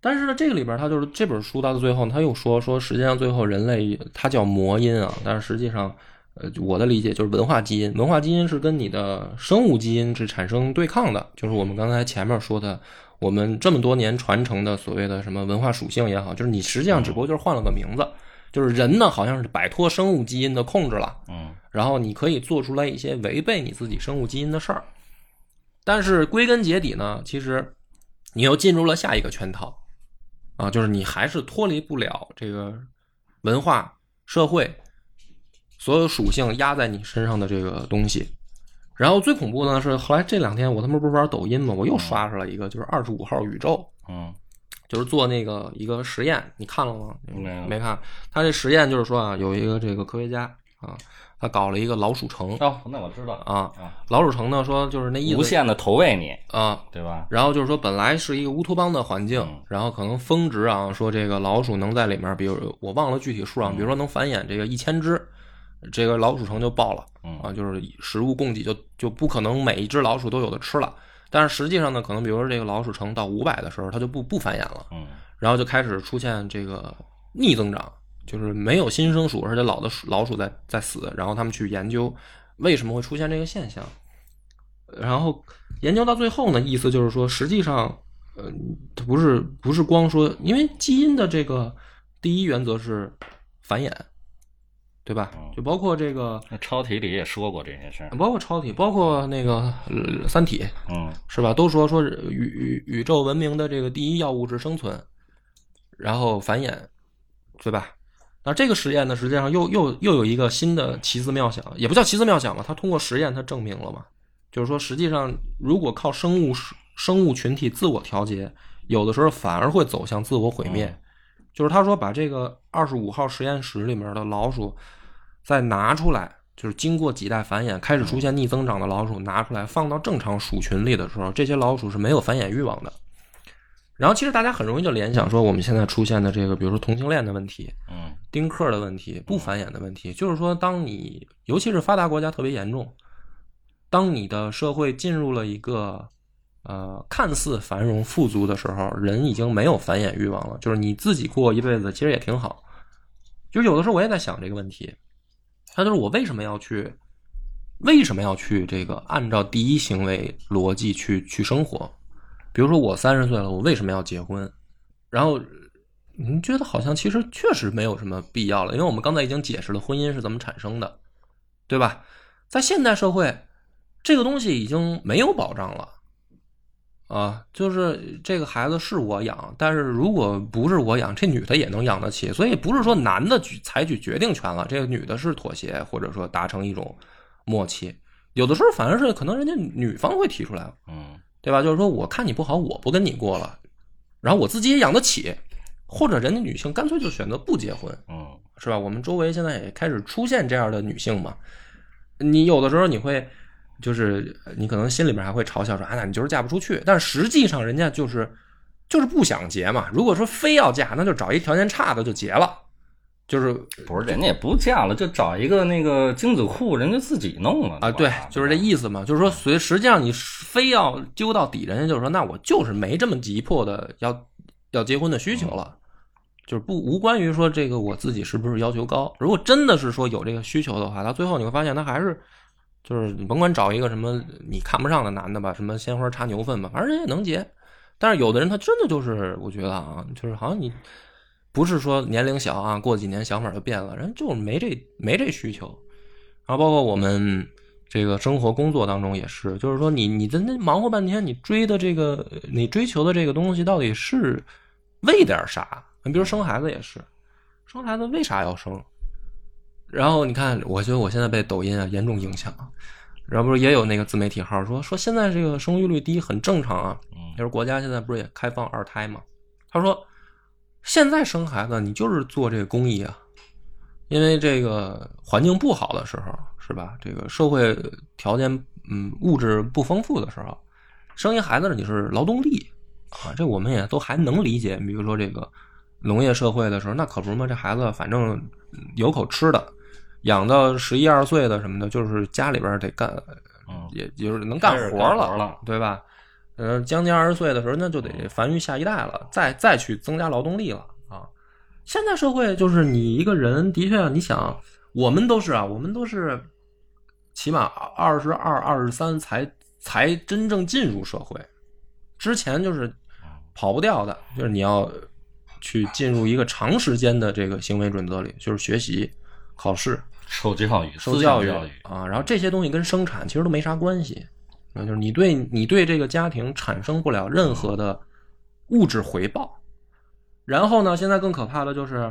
但是呢，这个里边他就是这本书到最后他又说说，实际上最后人类它叫魔音啊，但是实际上。呃，我的理解就是文化基因，文化基因是跟你的生物基因是产生对抗的，就是我们刚才前面说的，我们这么多年传承的所谓的什么文化属性也好，就是你实际上只不过就是换了个名字，就是人呢好像是摆脱生物基因的控制了，嗯，然后你可以做出来一些违背你自己生物基因的事儿，但是归根结底呢，其实你又进入了下一个圈套，啊，就是你还是脱离不了这个文化社会。所有属性压在你身上的这个东西，然后最恐怖的呢是后来这两天我他妈不是玩抖音吗？我又刷出来一个，就是二十五号宇宙，嗯，就是做那个一个实验，你看了吗？没没看。他这实验就是说啊，有一个这个科学家啊，他搞了一个老鼠城。哦，那我知道啊，老鼠城呢说就是那意思，无限的投喂你啊，对吧？然后就是说本来是一个乌托邦的环境，然后可能峰值啊，说这个老鼠能在里面，比如我忘了具体数啊，比如说能繁衍这个一千只。这个老鼠城就爆了，啊，就是食物供给就就不可能每一只老鼠都有的吃了。但是实际上呢，可能比如说这个老鼠城到五百的时候，它就不不繁衍了，嗯，然后就开始出现这个逆增长，就是没有新生鼠，而且老的老鼠在在死。然后他们去研究为什么会出现这个现象，然后研究到最后呢，意思就是说，实际上，呃，它不是不是光说，因为基因的这个第一原则是繁衍。对吧？就包括这个，超体里也说过这些事儿，包括超体，包括那个《三体》，嗯，是吧？都说说宇宇宇宙文明的这个第一要务是生存，然后繁衍，对吧？那这个实验呢，实际上又又又有一个新的奇思妙想，也不叫奇思妙想吧？它通过实验，它证明了嘛？就是说，实际上如果靠生物生物群体自我调节，有的时候反而会走向自我毁灭。就是他说，把这个二十五号实验室里面的老鼠。再拿出来，就是经过几代繁衍，开始出现逆增长的老鼠，拿出来放到正常鼠群里的时候，这些老鼠是没有繁衍欲望的。然后，其实大家很容易就联想说，我们现在出现的这个，比如说同性恋的问题，嗯，丁克的问题，不繁衍的问题，就是说，当你尤其是发达国家特别严重，当你的社会进入了一个呃看似繁荣富足的时候，人已经没有繁衍欲望了，就是你自己过一辈子，其实也挺好。就有的时候我也在想这个问题。他就是我为什么要去为什么要去这个按照第一行为逻辑去去生活？比如说我三十岁了，我为什么要结婚？然后您觉得好像其实确实没有什么必要了，因为我们刚才已经解释了婚姻是怎么产生的，对吧？在现代社会，这个东西已经没有保障了。啊，就是这个孩子是我养，但是如果不是我养，这女的也能养得起，所以不是说男的举采取决定权了，这个女的是妥协，或者说达成一种默契。有的时候反而是可能人家女方会提出来，嗯对吧？就是说我看你不好，我不跟你过了，然后我自己也养得起，或者人家女性干脆就选择不结婚，嗯是吧？我们周围现在也开始出现这样的女性嘛。你有的时候你会，就是你可能心里面还会嘲笑说啊，那你就是嫁不出去。但实际上人家就是就是不想结嘛。如果说非要嫁，那就找一条件差的就结了。就是不是人家也不嫁了，就找一个那个精子库，人家自己弄了啊，对，就是这意思嘛。就是说，随实际上你非要揪到底，人家就是说，那我就是没这么急迫的要要结婚的需求了。就是不无关于说这个我自己是不是要求高。如果真的是说有这个需求的话，到最后你会发现他还是就是你甭管找一个什么你看不上的男的吧，什么鲜花插牛粪吧，反正人也能结。但是有的人他真的就是我觉得啊，就是好像你不是说年龄小啊，过几年想法就变了，人就是没这没这需求。然后包括我们这个生活工作当中也是，就是说你你在那忙活半天，你追的这个你追求的这个东西到底是为点啥？你比如生孩子也是，生孩子为啥要生？然后你看，我觉得我现在被抖音啊严重影响，然后不是也有那个自媒体号说说现在这个生育率低很正常啊，嗯就是国家现在不是也开放二胎嘛？他说现在生孩子你就是做这个公益啊，因为这个环境不好的时候是吧？这个社会条件嗯物质不丰富的时候，生一孩子你是劳动力啊，这我们也都还能理解。比如说这个农业社会的时候，那可不是嘛，这孩子反正有口吃的，养到十一二岁的什么的，就是家里边得干，嗯也就是能干活了对吧？呃，将近二十岁的时候，那就得繁育下一代了，再再去增加劳动力了啊。现在社会就是你一个人，的确，你想，我们都是啊，我们都是起码二十二、二十三才才真正进入社会，之前就是跑不掉的，就是你要去进入一个长时间的这个行为准则里，就是学习、考试、受教育，受教育，啊，然后这些东西跟生产其实都没啥关系，那就是你对你对这个家庭产生不了任何的物质回报。然后呢，现在更可怕的就是，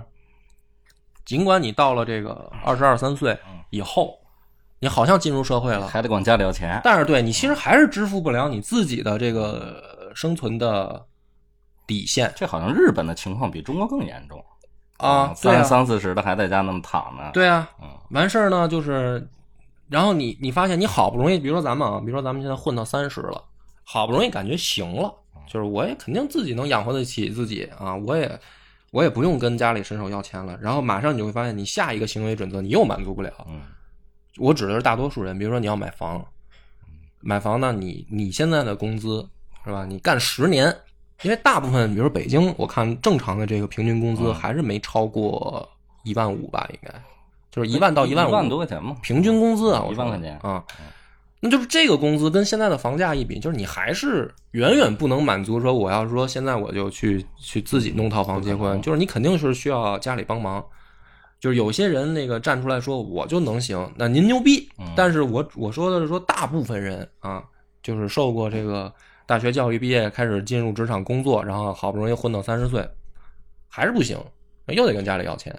尽管你到了这个二十二三岁以后，你好像进入社会了，还得管家里要钱。但是对你其实还是支付不了你自己的这个生存的底线。这好像日本的情况比中国更严重啊，三三四十的还在家那么躺呢。，对啊，嗯完事儿呢，就是，然后你你发现你好不容易，比如说咱们啊，比如说咱们现在混到三十了，好不容易感觉行了，就是我也肯定自己能养活得起自己啊，我也我也不用跟家里伸手要钱了，然后马上你就会发现，你下一个行为准则你又满足不了。嗯我指的是大多数人，比如说你要买房，买房呢，你你现在的工资是吧？你干十年，因为大部分，比如说北京，我看正常的这个平均工资嗯还是没超过一万五吧，应该就是一万到一万五，一万多块钱嘛。平均工资啊，一万块钱啊，那就是这个工资跟现在的房价一比，就是你还是远远不能满足说我要说现在我就去去自己弄套房结婚，就是你肯定是需要家里帮忙。就是有些人那个站出来说我就能行，那您牛逼。但是我我说的是说大部分人啊，就是受过这个大学教育毕业，开始进入职场工作，然后好不容易混到三十岁，还是不行，又得跟家里要钱。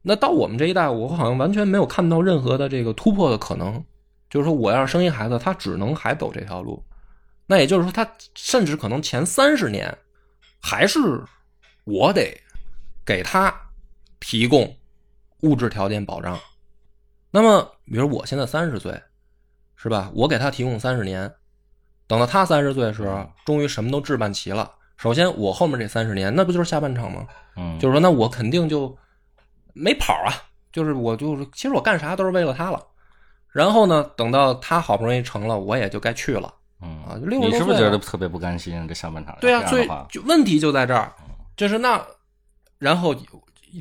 那到我们这一代，我好像完全没有看到任何的这个突破的可能。就是说，我要是生一孩子，他只能还走这条路。那也就是说，他甚至可能前三十年还是我得给他提供物质条件保障。那么，比如我现在三十岁，是吧？我给他提供三十年，等到他三十岁的时候，终于什么都置办齐了。首先，我后面这三十年，那不就是下半场吗？嗯，就是说，那我肯定就没跑啊，就是我就是，其实我干啥都是为了他了。然后呢，等到他好不容易成了，我也就该去了。嗯啊就60你是不是觉得特别不甘心？这下半场对啊，所以就问题就在这儿，就是那，然后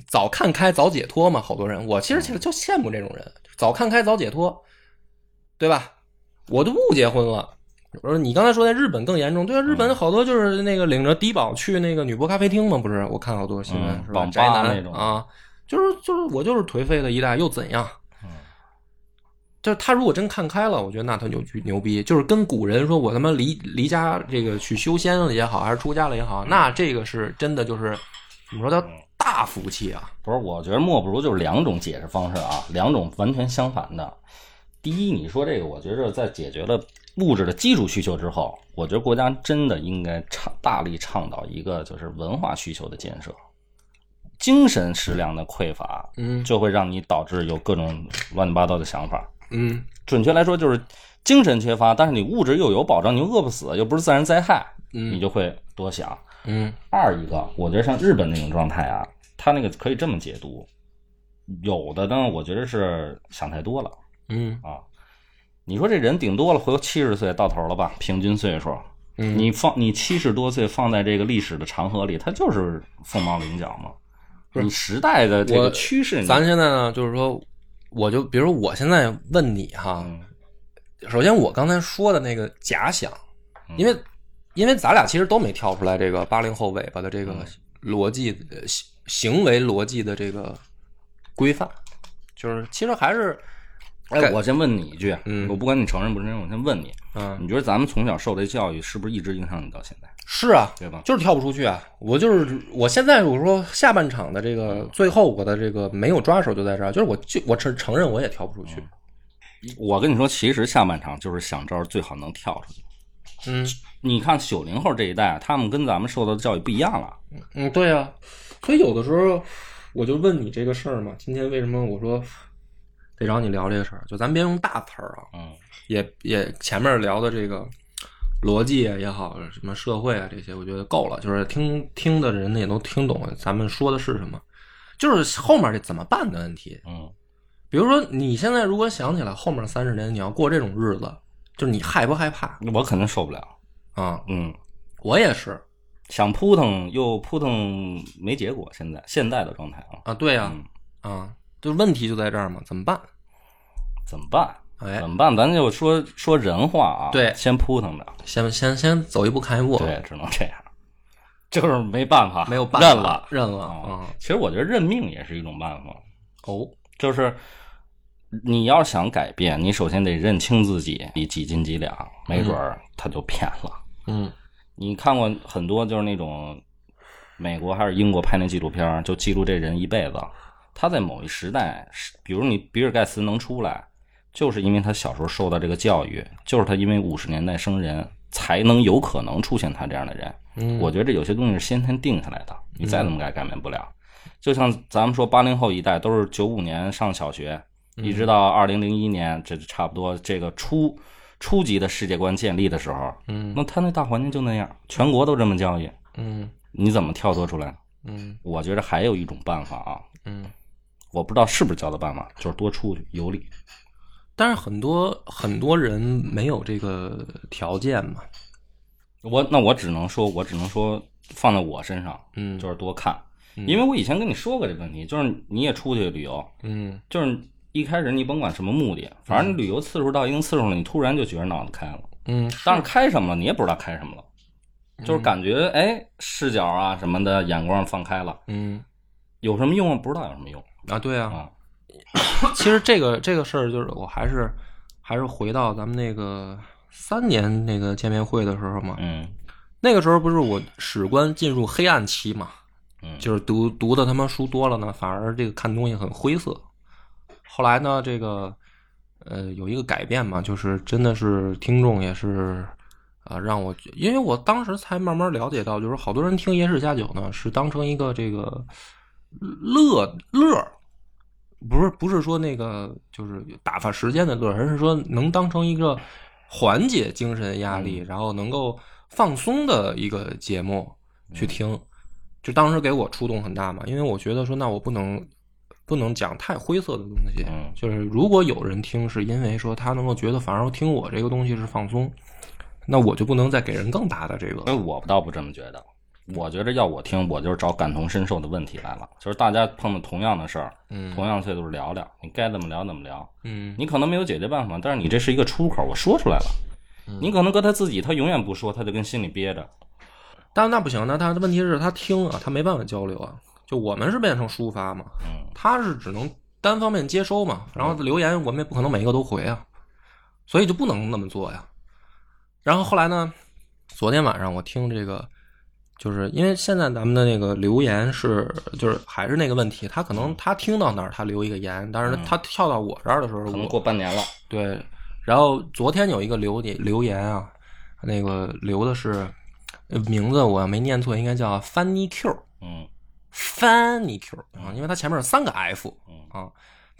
早看开早解脱嘛，好多人，我其实其实就羡慕这种人，早看开早解脱。对吧？我都不结婚了。我说你刚才说在日本更严重，对啊，日本好多就是那个领着低保去那个女仆咖啡厅嘛，不是？我看好多新闻、是吧？嗯网吧宅男那种啊，就是就是我就是颓废的一代，又怎样？嗯就是他如果真看开了，我觉得那他牛牛逼，就是跟古人说我他妈离离家这个去修仙了也好，还是出家了也好，那这个是真的就是怎么说叫大福气啊？不是，我觉得莫不如就是两种解释方式啊，两种完全相反的。第一，你说这个，我觉着在解决了物质的基础需求之后，我觉得国家真的应该倡大力倡导一个就是文化需求的建设。精神食粮的匮乏，嗯就会让你导致有各种乱七八糟的想法。嗯准确来说，就是精神缺乏，但是你物质又有保障，你又饿不死，又不是自然灾害，嗯你就会多想。嗯二一个，我觉得像日本那种状态啊，他那个可以这么解读，有的呢，我觉得是想太多了嗯啊。你说这人顶多了，回头七十岁到头了吧，平均岁数。嗯你放你七十多岁放在这个历史的长河里，它就是凤毛麟角嘛。你时代的这个趋势，咱现在呢，就是说，我就比如我现在问你哈，嗯首先我刚才说的那个假想，嗯因为因为咱俩其实都没跳出来这个八零后尾巴的这个嗯逻辑行为逻辑的这个规范，就是其实还是哎，我先问你一句，嗯我不管你承认不承认，我先问你，嗯你觉得咱们从小受的教育是不是一直影响你到现在，是啊，对吧？就是跳不出去啊！我就是我现在我说下半场的这个最后我的这个没有抓手就在这儿，就是我就我承承认我也跳不出去，我跟你说，其实下半场就是想招最好能跳出去。嗯你看九零后这一代，他们跟咱们受到的教育不一样了。嗯，对啊，所以有的时候我就问你这个事儿嘛，今天为什么我说得找你聊这个事儿？就咱别用大词儿啊，嗯也也前面聊的这个逻辑啊也好，什么社会啊这些，我觉得够了，就是听听的人也都听懂咱们说的是什么，就是后面这怎么办的问题。嗯，比如说你现在如果想起来后面三十年你要过这种日子，就是你害不害怕我肯定受不了。啊？嗯，我也是想扑腾又扑腾没结果。现在现在的状态啊，啊，对呀、嗯，啊，就问题就在这儿嘛，怎么办？怎么办？哎怎，么办？咱就说说人话啊。对先扑腾着。先先先走一步看一步，对，只能这样。就是没办法，没有办法认了，认了啊啊。其实我觉得认命也是一种办法。哦，就是你要想改变，你首先得认清自己，你几斤几两，没准儿他就骗了。嗯你看过很多就是那种美国还是英国拍那纪录片，就记录这人一辈子。他在某一时代，是比如你比尔盖茨能出来，就是因为他小时候受到这个教育，就是他因为五十年代生人，才能有可能出现他这样的人。嗯，我觉得这有些东西是先天定下来的，你再怎么改改变不了。就像咱们说八零后一代都是九五年上小学，一直到二零零一年，这差不多这个初初级的世界观建立的时候，嗯那他那大环境就那样，全国都这么教育，嗯你怎么跳脱出来？嗯我觉得还有一种办法啊，嗯，我不知道是不是叫的办法，就是多出去游历。但是很多很多人没有这个条件嘛，我那我只能说，我只能说放在我身上，嗯。就是多看，因为我以前跟你说过这个问题，就是你也出去旅游，嗯。就是一开始你甭管什么目的，反正你旅游次数到一定次数了，你突然就觉得脑子开了，嗯，但是开什么了你也不知道开什么了，就是感觉哎视角啊什么的眼光放开了，嗯。有什么用啊？不知道有什么用啊，对啊，啊？其实这个这个事儿，就是我还是还是回到咱们那个三年那个见面会的时候嘛，嗯那个时候不是我史官进入黑暗期嘛，嗯就是读读的他妈书多了呢，反而这个看东西很灰色。后来呢，这个呃有一个改变嘛，就是真的是听众也是啊、让我因为我当时才慢慢了解到，就是好多人听《野史下酒》呢，是当成一个这个乐乐儿，不是不是说那个就是打发时间的乐，而是说能当成一个缓解精神压力，然后能够放松的一个节目去听。就当时给我触动很大嘛，因为我觉得说，那我不能不能讲太灰色的东西。嗯就是如果有人听，是因为说他能够觉得，反而听我这个东西是放松，那我就不能再给人更大的这个。所以我倒不这么觉得，我觉着要我听，我就是找感同身受的问题来了，就是大家碰到同样的事儿，嗯同样岁数聊聊，你该怎么聊怎么聊。嗯你可能没有解决办法，但是你这是一个出口，我说出来了。嗯你可能搁他自己，他永远不说，他就跟心里憋着。但那不行，那他的问题是他听啊，他没办法交流啊。就我们是变成抒发嘛，嗯他是只能单方面接收嘛，然后留言我们也不可能每一个都回啊，所以就不能那么做呀。然后后来呢，昨天晚上我听这个，就是因为现在咱们的那个留言是，就是还是那个问题，他可能他听到哪儿他留一个言，但是他跳到我这儿的时候，可能我过半年了，对，然后昨天有一个留言留言啊，那个留的是呃名字我没念错，应该叫 Funny Q 嗯。Funny Q 啊，因为它前面有三个 F 嗯。啊。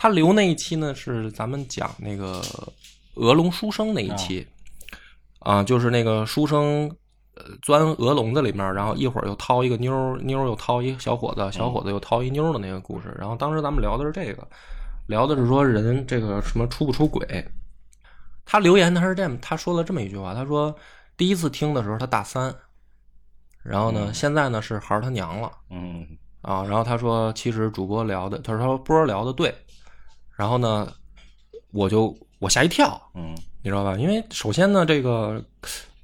他留那一期呢是咱们讲那个鹅龙书生那一期啊，就是那个书生呃钻鹅笼子里面，然后一会儿又掏一个妞儿，妞儿又掏一小伙子，小伙子又掏一妞儿的那个故事。然后当时咱们聊的是这个，聊的是说人这个什么出不出轨。他留言他是这样，他说了这么一句话，他说第一次听的时候他大三，然后呢现在呢是孩儿他娘了。嗯啊，然后他说，其实主播聊的，他说波聊的对，然后呢，我就我吓一跳，嗯你知道吧？因为首先呢，这个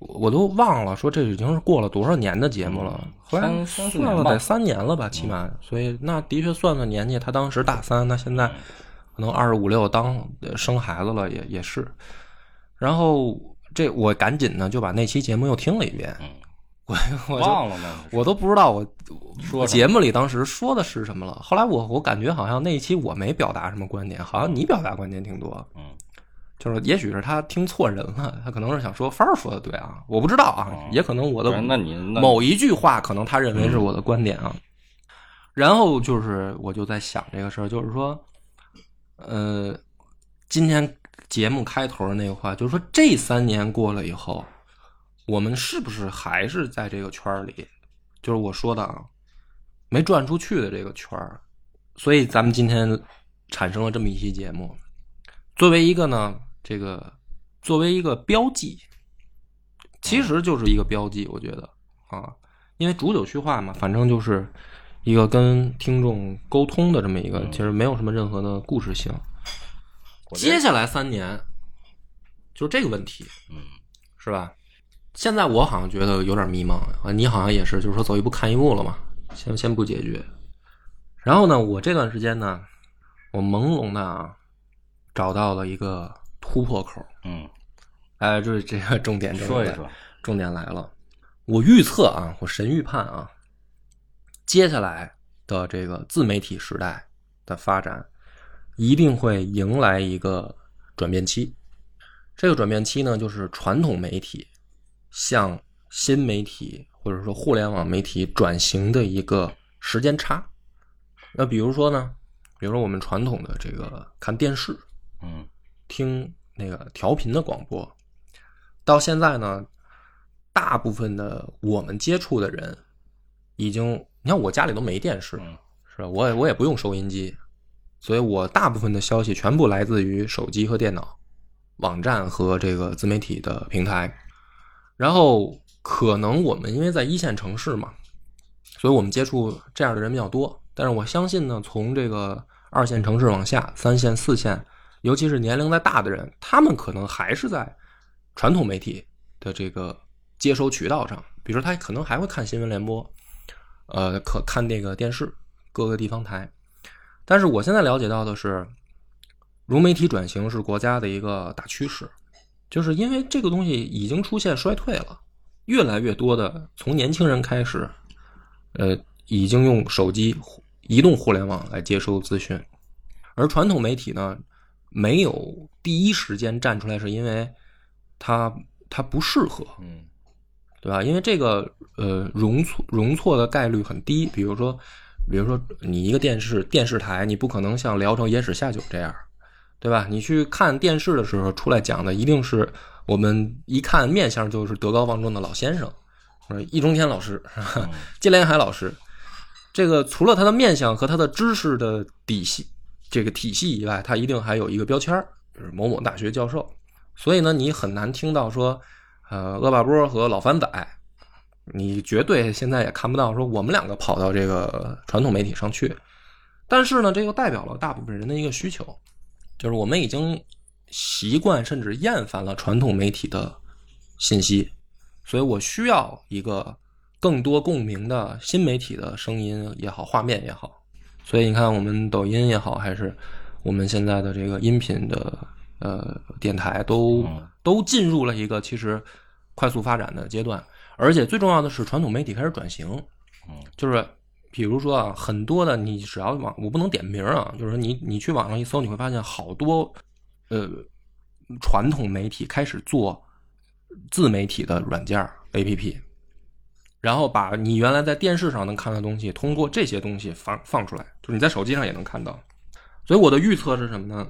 我我都忘了说这已经是过了多少年的节目了，后来三三四年吧算了得三年了吧，起码，所以那的确算算年纪，他当时大三，那现在可能二十五六当呃生孩子了，也也是。然后这我赶紧呢就把那期节目又听了一遍，嗯，我我忘了呢，我都不知道我说节目里当时说的是什么了。后来我我感觉好像那一期我没表达什么观点，好像你表达观点挺多。嗯，就是也许是他听错人了，他可能是想说范儿说的对啊，我不知道啊，哦也可能我的那你那某一句话可能他认为是我的观点啊。然后就是我就在想这个事儿，就是说，呃，今天节目开头的那个话，就是说这三年过了以后，我们是不是还是在这个圈儿里？就是我说的啊，没转出去的这个圈儿。所以咱们今天产生了这么一期节目，作为一个呢，这个作为一个标记，其实就是一个标记，我觉得啊，因为煮酒叙话嘛，反正就是一个跟听众沟通的这么一个，其实没有什么任何的故事性。接下来三年，就这个问题，嗯，是吧？现在我好像觉得有点迷茫啊，你好像也是，就是说走一步看一步了嘛，先先不解决。然后呢，我这段时间呢，我朦胧的啊，找到了一个突破口，嗯，哎，这这个重点重点说一说，重点来了，我预测啊，我神预判啊，接下来的这个自媒体时代的发展，一定会迎来一个转变期。这个转变期呢，就是传统媒体向新媒体或者说互联网媒体转型的一个时间差。那比如说呢，比如说我们传统的这个看电视，嗯听那个调频的广播，到现在呢，大部分的我们接触的人，已经，你看我家里都没电视，嗯是吧？我也我也不用收音机，所以我大部分的消息全部来自于手机和电脑、网站和这个自媒体的平台。然后可能我们因为在一线城市嘛，所以我们接触这样的人比较多。但是我相信呢，从这个二线城市往下，三线、四线，尤其是年龄再大的人，他们可能还是在传统媒体的这个接收渠道上，比如说他可能还会看新闻联播，呃，可看那个电视，各个地方台。但是我现在了解到的是，融媒体转型是国家的一个大趋势，就是因为这个东西已经出现衰退了，越来越多的从年轻人开始，呃，已经用手机、移动互联网来接收资讯，而传统媒体呢，没有第一时间站出来，是因为他他不适合，嗯对吧？因为这个呃容错容错的概率很低。比如说，比如说你一个电视电视台，你不可能像聊城野史下酒这样，对吧？你去看电视的时候，出来讲的一定是我们一看面相就是德高望重的老先生，呃，易中天老师、金连海老师。这个除了他的面相和他的知识的底细这个体系以外，他一定还有一个标签儿，就是某某大学教授。所以呢，你很难听到说，呃，恶霸波和老番仔你绝对现在也看不到说我们两个跑到这个传统媒体上去。但是呢，这又代表了大部分人的一个需求，就是我们已经习惯甚至厌烦了传统媒体的信息，所以我需要一个更多共鸣的新媒体的声音也好，画面也好。所以你看，我们抖音也好，还是我们现在的这个音频的呃电台，都都进入了一个其实快速发展的阶段。而且最重要的是，传统媒体开始转型，嗯，就是比如说啊，很多的你只要网，我不能点名啊，就是说你你去网上一搜，你会发现好多呃传统媒体开始做自媒体的软件 APP，然后把你原来在电视上能看的东西，通过这些东西放放出来，就是你在手机上也能看到。所以我的预测是什么呢？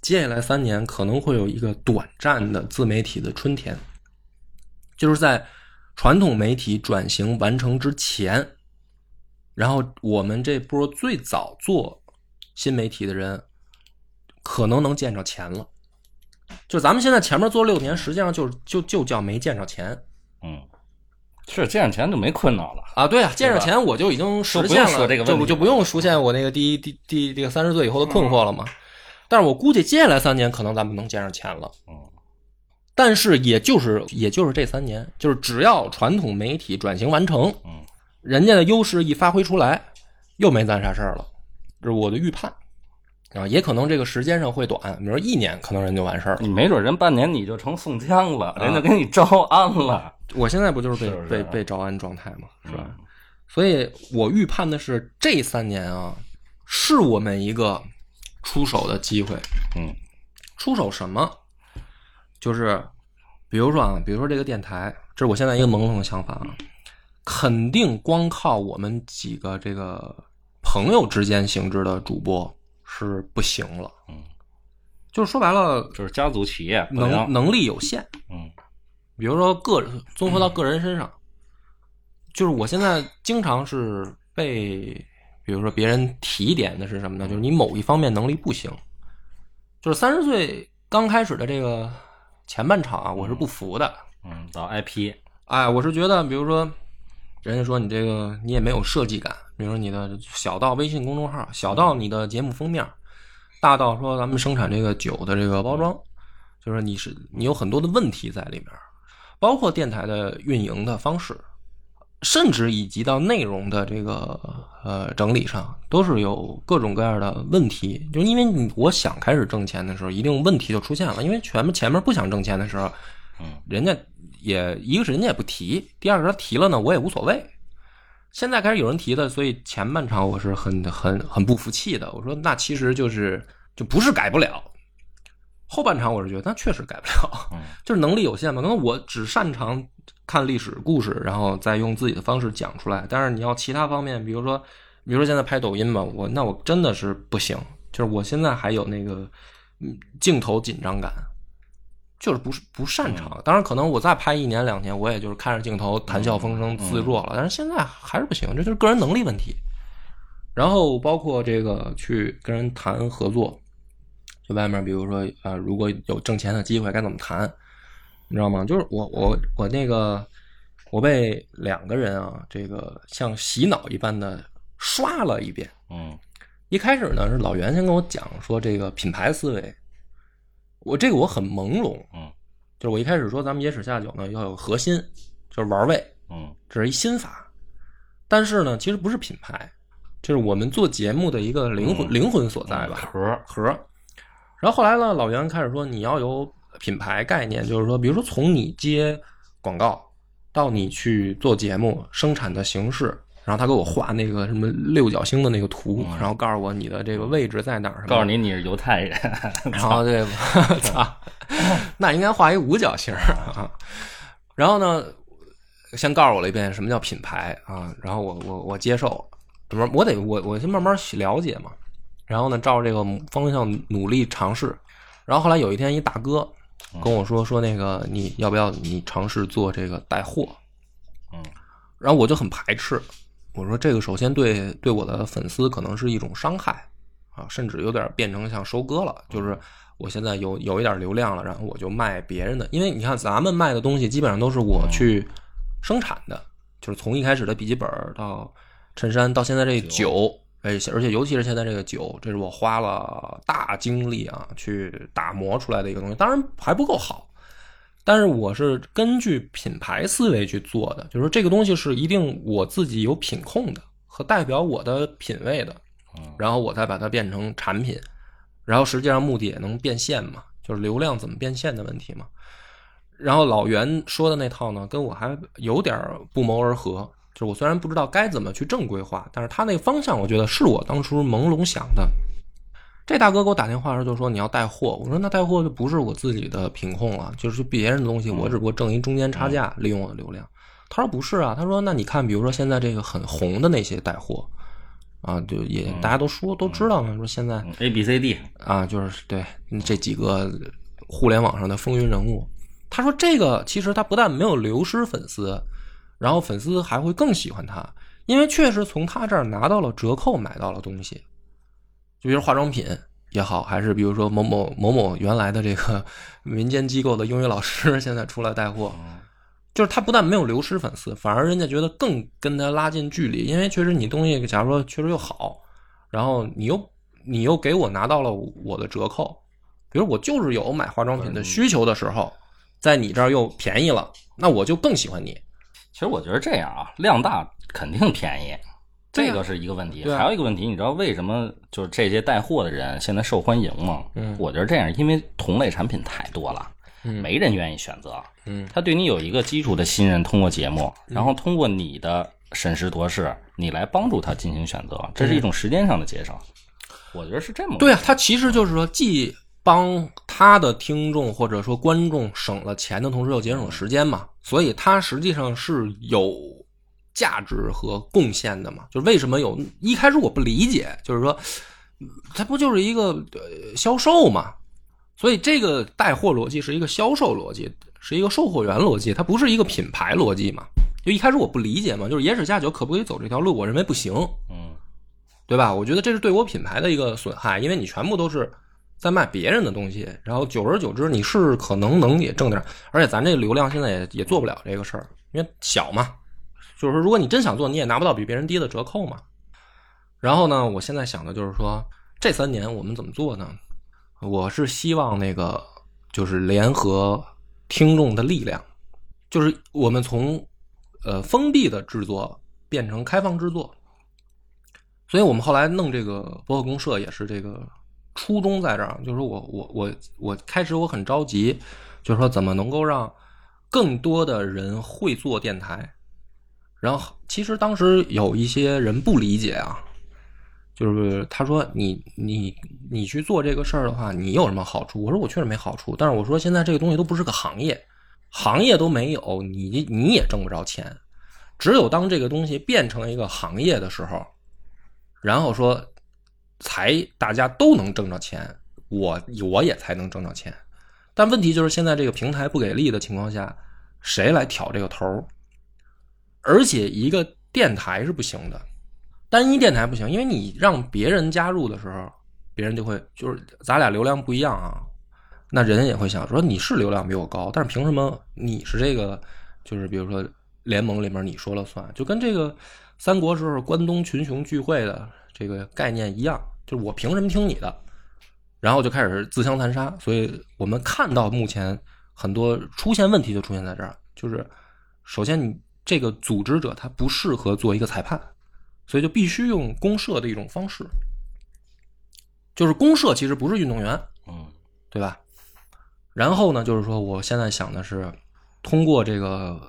接下来三年可能会有一个短暂的自媒体的春天，就是在。传统媒体转型完成之前，然后我们这波最早做新媒体的人，可能能见着钱了。就咱们现在前面做六年，实际上就就就叫没见着钱。嗯，是见着钱就没困扰了啊。对啊，见着钱我就已经实现了，就就不用出现我那个第一第第这个三十岁以后的困惑了嘛。但是我估计接下来三年可能咱们能见着钱了。嗯。但是，也就是也就是这三年，就是只要传统媒体转型完成，嗯，人家的优势一发挥出来，又没咱啥事儿了，这是我的预判啊。也可能这个时间上会短，比如说一年，可能人就完事儿了。你没准人半年你就成宋江了，人家给你招安了。我现在不就是被被被招安状态吗？是吧？所以我预判的是这三年啊，是我们一个出手的机会。嗯，出手什么？就是，比如说啊，比如说这个电台，这是我现在一个朦胧的想法啊，肯定光靠我们几个这个朋友之间性质的主播是不行了。嗯，就是说白了，就是家族企业能能力有限。嗯，比如说个人综合到个人身上，就是我现在经常是被，比如说别人提点的是什么呢？就是你某一方面能力不行，就是三十岁刚开始的这个。前半场啊，我是不服的。嗯，到 IP，哎，我是觉得，比如说，人家说你这个你也没有设计感，比如说你的小到微信公众号，小到你的节目封面，大到说咱们生产这个酒的这个包装，就是你是你有很多的问题在里面，包括电台的运营的方式。甚至以及到内容的这个呃整理上，都是有各种各样的问题。就因为你我想开始挣钱的时候，一定问题就出现了。因为全前面不想挣钱的时候，嗯，人家也一个是人家也不提，第二个他提了呢，我也无所谓。现在开始有人提的，所以前半场我是很很很不服气的。我说那其实就是就不是改不了。后半场我是觉得他确实改不了，就是能力有限嘛。可能我只擅长。看历史故事，然后再用自己的方式讲出来。但是你要其他方面，比如说，比如说现在拍抖音吧，我那我真的是不行。就是我现在还有那个镜头紧张感，就是不是不擅长。当然，可能我再拍一年两年，我也就是看着镜头谈笑风生自若了。但是现在还是不行，这就是个人能力问题。然后包括这个去跟人谈合作，就外面比如说啊，如果有挣钱的机会，该怎么谈？你知道吗？就是我我我那个，我被两个人啊，这个像洗脑一般的刷了一遍。嗯，一开始呢是老袁先跟我讲说这个品牌思维，我这个我很朦胧。嗯，就是我一开始说咱们野史下酒呢要有核心，就是玩味。嗯，这是一心法，但是呢其实不是品牌，这是我们做节目的一个灵魂灵魂所在吧？核核。然后后来呢，老袁开始说你要有。品牌概念就是说，比如说从你接广告到你去做节目生产的形式，然后他给我画那个什么六角星的那个图，然后告诉我你的这个位置在哪儿，告诉你你是犹太人，然后对，操，那应该画一五角星啊。然后呢，先告诉我了一遍什么叫品牌啊，然后我我我接受，怎么我得我我先慢慢了解嘛。然后呢，照着这个方向努力尝试。然后后来有一天，一大哥。跟我说说那个你要不要你尝试做这个带货，嗯，然后我就很排斥，我说这个首先对对我的粉丝可能是一种伤害啊，甚至有点变成像收割了，就是我现在有有一点流量了，然后我就卖别人的，因为你看咱们卖的东西基本上都是我去生产的，就是从一开始的笔记本到衬衫，到现在这个酒，哎，而且尤其是现在这个酒，这是我花了大精力啊去打磨出来的一个东西，当然还不够好。但是我是根据品牌思维去做的，就是说这个东西是一定我自己有品控的和代表我的品味的，然后我再把它变成产品，然后实际上目的也能变现嘛，就是流量怎么变现的问题嘛。然后老袁说的那套呢，跟我还有点不谋而合，就是我虽然不知道该怎么去正规化，但是他那个方向，我觉得是我当初朦胧想的。这大哥给我打电话的时候就说你要带货，我说那带货就不是我自己的品控了，就是别人的东西，我只不过挣一中间差价，利用我的流量。他说不是啊，他说那你看，比如说现在这个很红的那些带货，啊，就也大家都说都知道嘛，说现在 A B C D 啊，就是对这几个互联网上的风云人物。他说这个其实他不但没有流失粉丝，然后粉丝还会更喜欢他，因为确实从他这儿拿到了折扣，买到了东西。就比如化妆品也好，还是比如说某某某某原来的这个 民间机构的英语老师现在出来带货，就是他不但没有流失粉丝，反而人家觉得更跟他拉近距离，因为确实你东西假如说确实又好，然后你又你又给我拿到了我的折扣，比如我就是有买化妆品的需求的时候，在你这儿又便宜了，那我就更喜欢你。其实我觉得这样啊，量大肯定便宜。这个是一个问题，还有一个问题，你知道为什么就是这些带货的人现在受欢迎吗？嗯，我觉得这样，因为同类产品太多了，嗯，没人愿意选择。嗯，他对你有一个基础的信任，通过节目，然后通过你的审时度势，你来帮助他进行选择，这是一种时间上的节省。我觉得是这么对啊，他其实就是说，既帮他的听众或者说观众省了钱的同时，又节省了时间嘛，所以他实际上是有。价值和贡献的嘛，就是为什么有一开始我不理解，就是说，他不就是一个销售嘛？所以这个带货逻辑是一个销售逻辑，是一个售货员逻辑，它不是一个品牌逻辑嘛？就一开始我不理解嘛，就是野史下酒可不可以走这条路？我认为不行，嗯，对吧？我觉得这是对我品牌的一个损害，因为你全部都是在卖别人的东西，然后久而久之你是可能能也挣点，而且咱这流量现在也也做不了这个事儿，因为小嘛。就是说，如果你真想做，你也拿不到比别人低的折扣嘛。然后呢，我现在想的就是说，这三年我们怎么做呢？我是希望那个就是联合听众的力量，就是我们从呃封闭的制作变成开放制作。所以我们后来弄这个博客公社也是这个初衷在这儿，就是我我我我开始我很着急，就是说怎么能够让更多的人会做电台。然后，其实当时有一些人不理解啊，就是他说：“你你你去做这个事儿的话，你有什么好处？”我说：“我确实没好处。”但是我说：“现在这个东西都不是个行业，行业都没有，你你也挣不着钱。只有当这个东西变成一个行业的时候，然后说才大家都能挣着钱，我我也才能挣着钱。但问题就是现在这个平台不给力的情况下，谁来挑这个头？”而且一个电台是不行的，单一电台不行，因为你让别人加入的时候，别人就会就是咱俩流量不一样啊，那人也会想说你是流量比我高，但是凭什么你是这个就是比如说联盟里面你说了算，就跟这个三国时候关东群雄聚会的这个概念一样，就是我凭什么听你的，然后就开始自相残杀，所以我们看到目前很多出现问题就出现在这儿，就是首先你。这个组织者他不适合做一个裁判，所以就必须用公社的一种方式，就是公社其实不是运动员，嗯，对吧？然后呢，就是说我现在想的是通过这个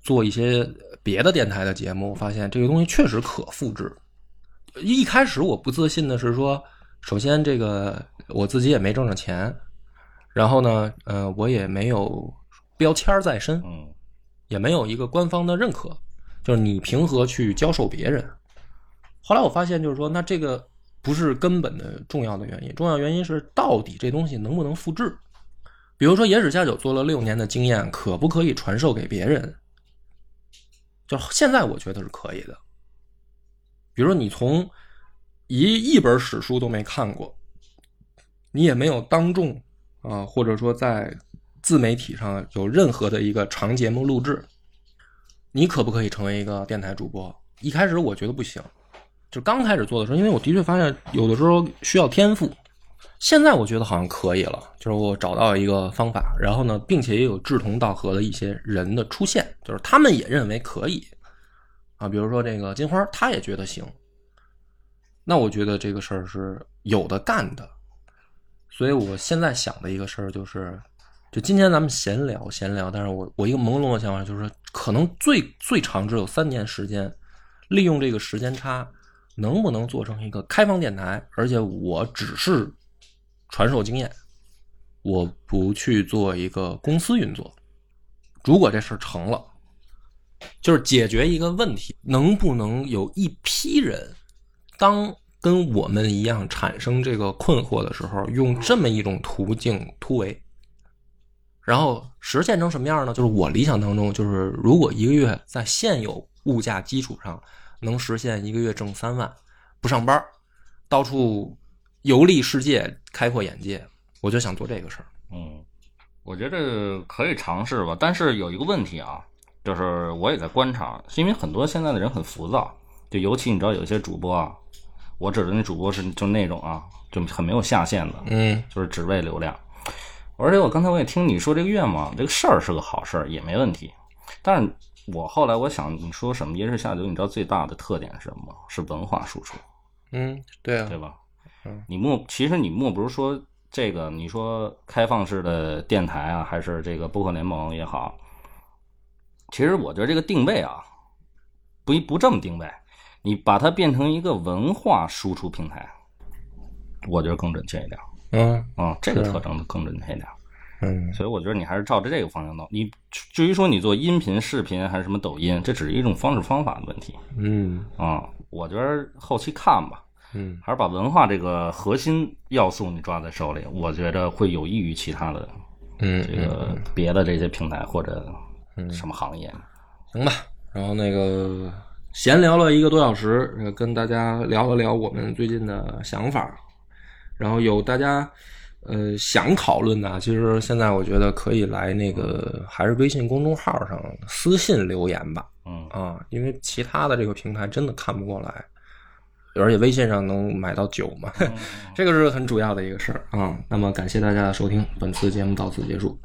做一些别的电台的节目，发现这个东西确实可复制。一开始我不自信的是说，首先这个我自己也没挣着钱，然后呢，呃，我也没有标签在身，嗯。也没有一个官方的认可，就是你凭何去教授别人？后来我发现，就是说，那这个不是根本的重要的原因，重要原因是到底这东西能不能复制？比如说，野史下酒做了六年的经验，可不可以传授给别人？就现在我觉得是可以的。比如说，你从一一本史书都没看过，你也没有当众啊，或者说在。自媒体上有任何的一个长节目录制，你可不可以成为一个电台主播？一开始我觉得不行，就刚开始做的时候，因为我的确发现有的时候需要天赋。现在我觉得好像可以了，就是我找到一个方法，然后呢，并且也有志同道合的一些人的出现，就是他们也认为可以啊。比如说这个金花，她也觉得行。那我觉得这个事儿是有的干的，所以我现在想的一个事儿就是，就今天咱们闲聊闲聊，但是我我一个朦胧的想法就是，可能最最长只有三年时间，利用这个时间差，能不能做成一个开放电台？而且我只是传授经验，我不去做一个公司运作。如果这事儿成了，就是解决一个问题，能不能有一批人，当跟我们一样产生这个困惑的时候，用这么一种途径突围，然后实现成什么样呢？就是我理想当中，就是如果一个月在现有物价基础上能实现一个月挣三万，不上班，到处游历世界，开阔眼界，我就想做这个事儿。嗯，我觉得可以尝试吧，但是有一个问题啊，就是我也在观察，是因为很多现在的人很浮躁，就尤其你知道有一些主播啊，我指的那主播是就那种啊，就很没有下限的，嗯就是只为流量。而且我刚才我也听你说这个愿望，这个事儿是个好事儿，也没问题。但是我后来我想，你说什么椰式下酒，你知道最大的特点是什么？是文化输出。嗯，对啊对，吧？嗯，你莫其实你莫不是说这个，你说开放式的电台啊，还是这个播客联盟也好，其实我觉得这个定位啊，不不这么定位，你把它变成一个文化输出平台，我觉得更准确一点。嗯啊、这个特征更准确一点。嗯所以我觉得你还是照着这个方向走。你至于说你做音频、视频还是什么抖音，这只是一种方式方法的问题嗯啊、我觉得后期看吧。嗯还是把文化这个核心要素你抓在手里，我觉得会有益于其他的嗯，这个别的这些平台或者什么行业。行吧。然后那个闲聊了一个多小时，呃跟大家聊了聊我们最近的想法。然后有大家呃想讨论的，其实现在我觉得可以来那个还是微信公众号上私信留言吧。嗯啊，因为其他的这个平台真的看不过来，而且微信上能买到酒嘛，这个是很主要的一个事儿啊。那么感谢大家的收听，本次节目到此结束。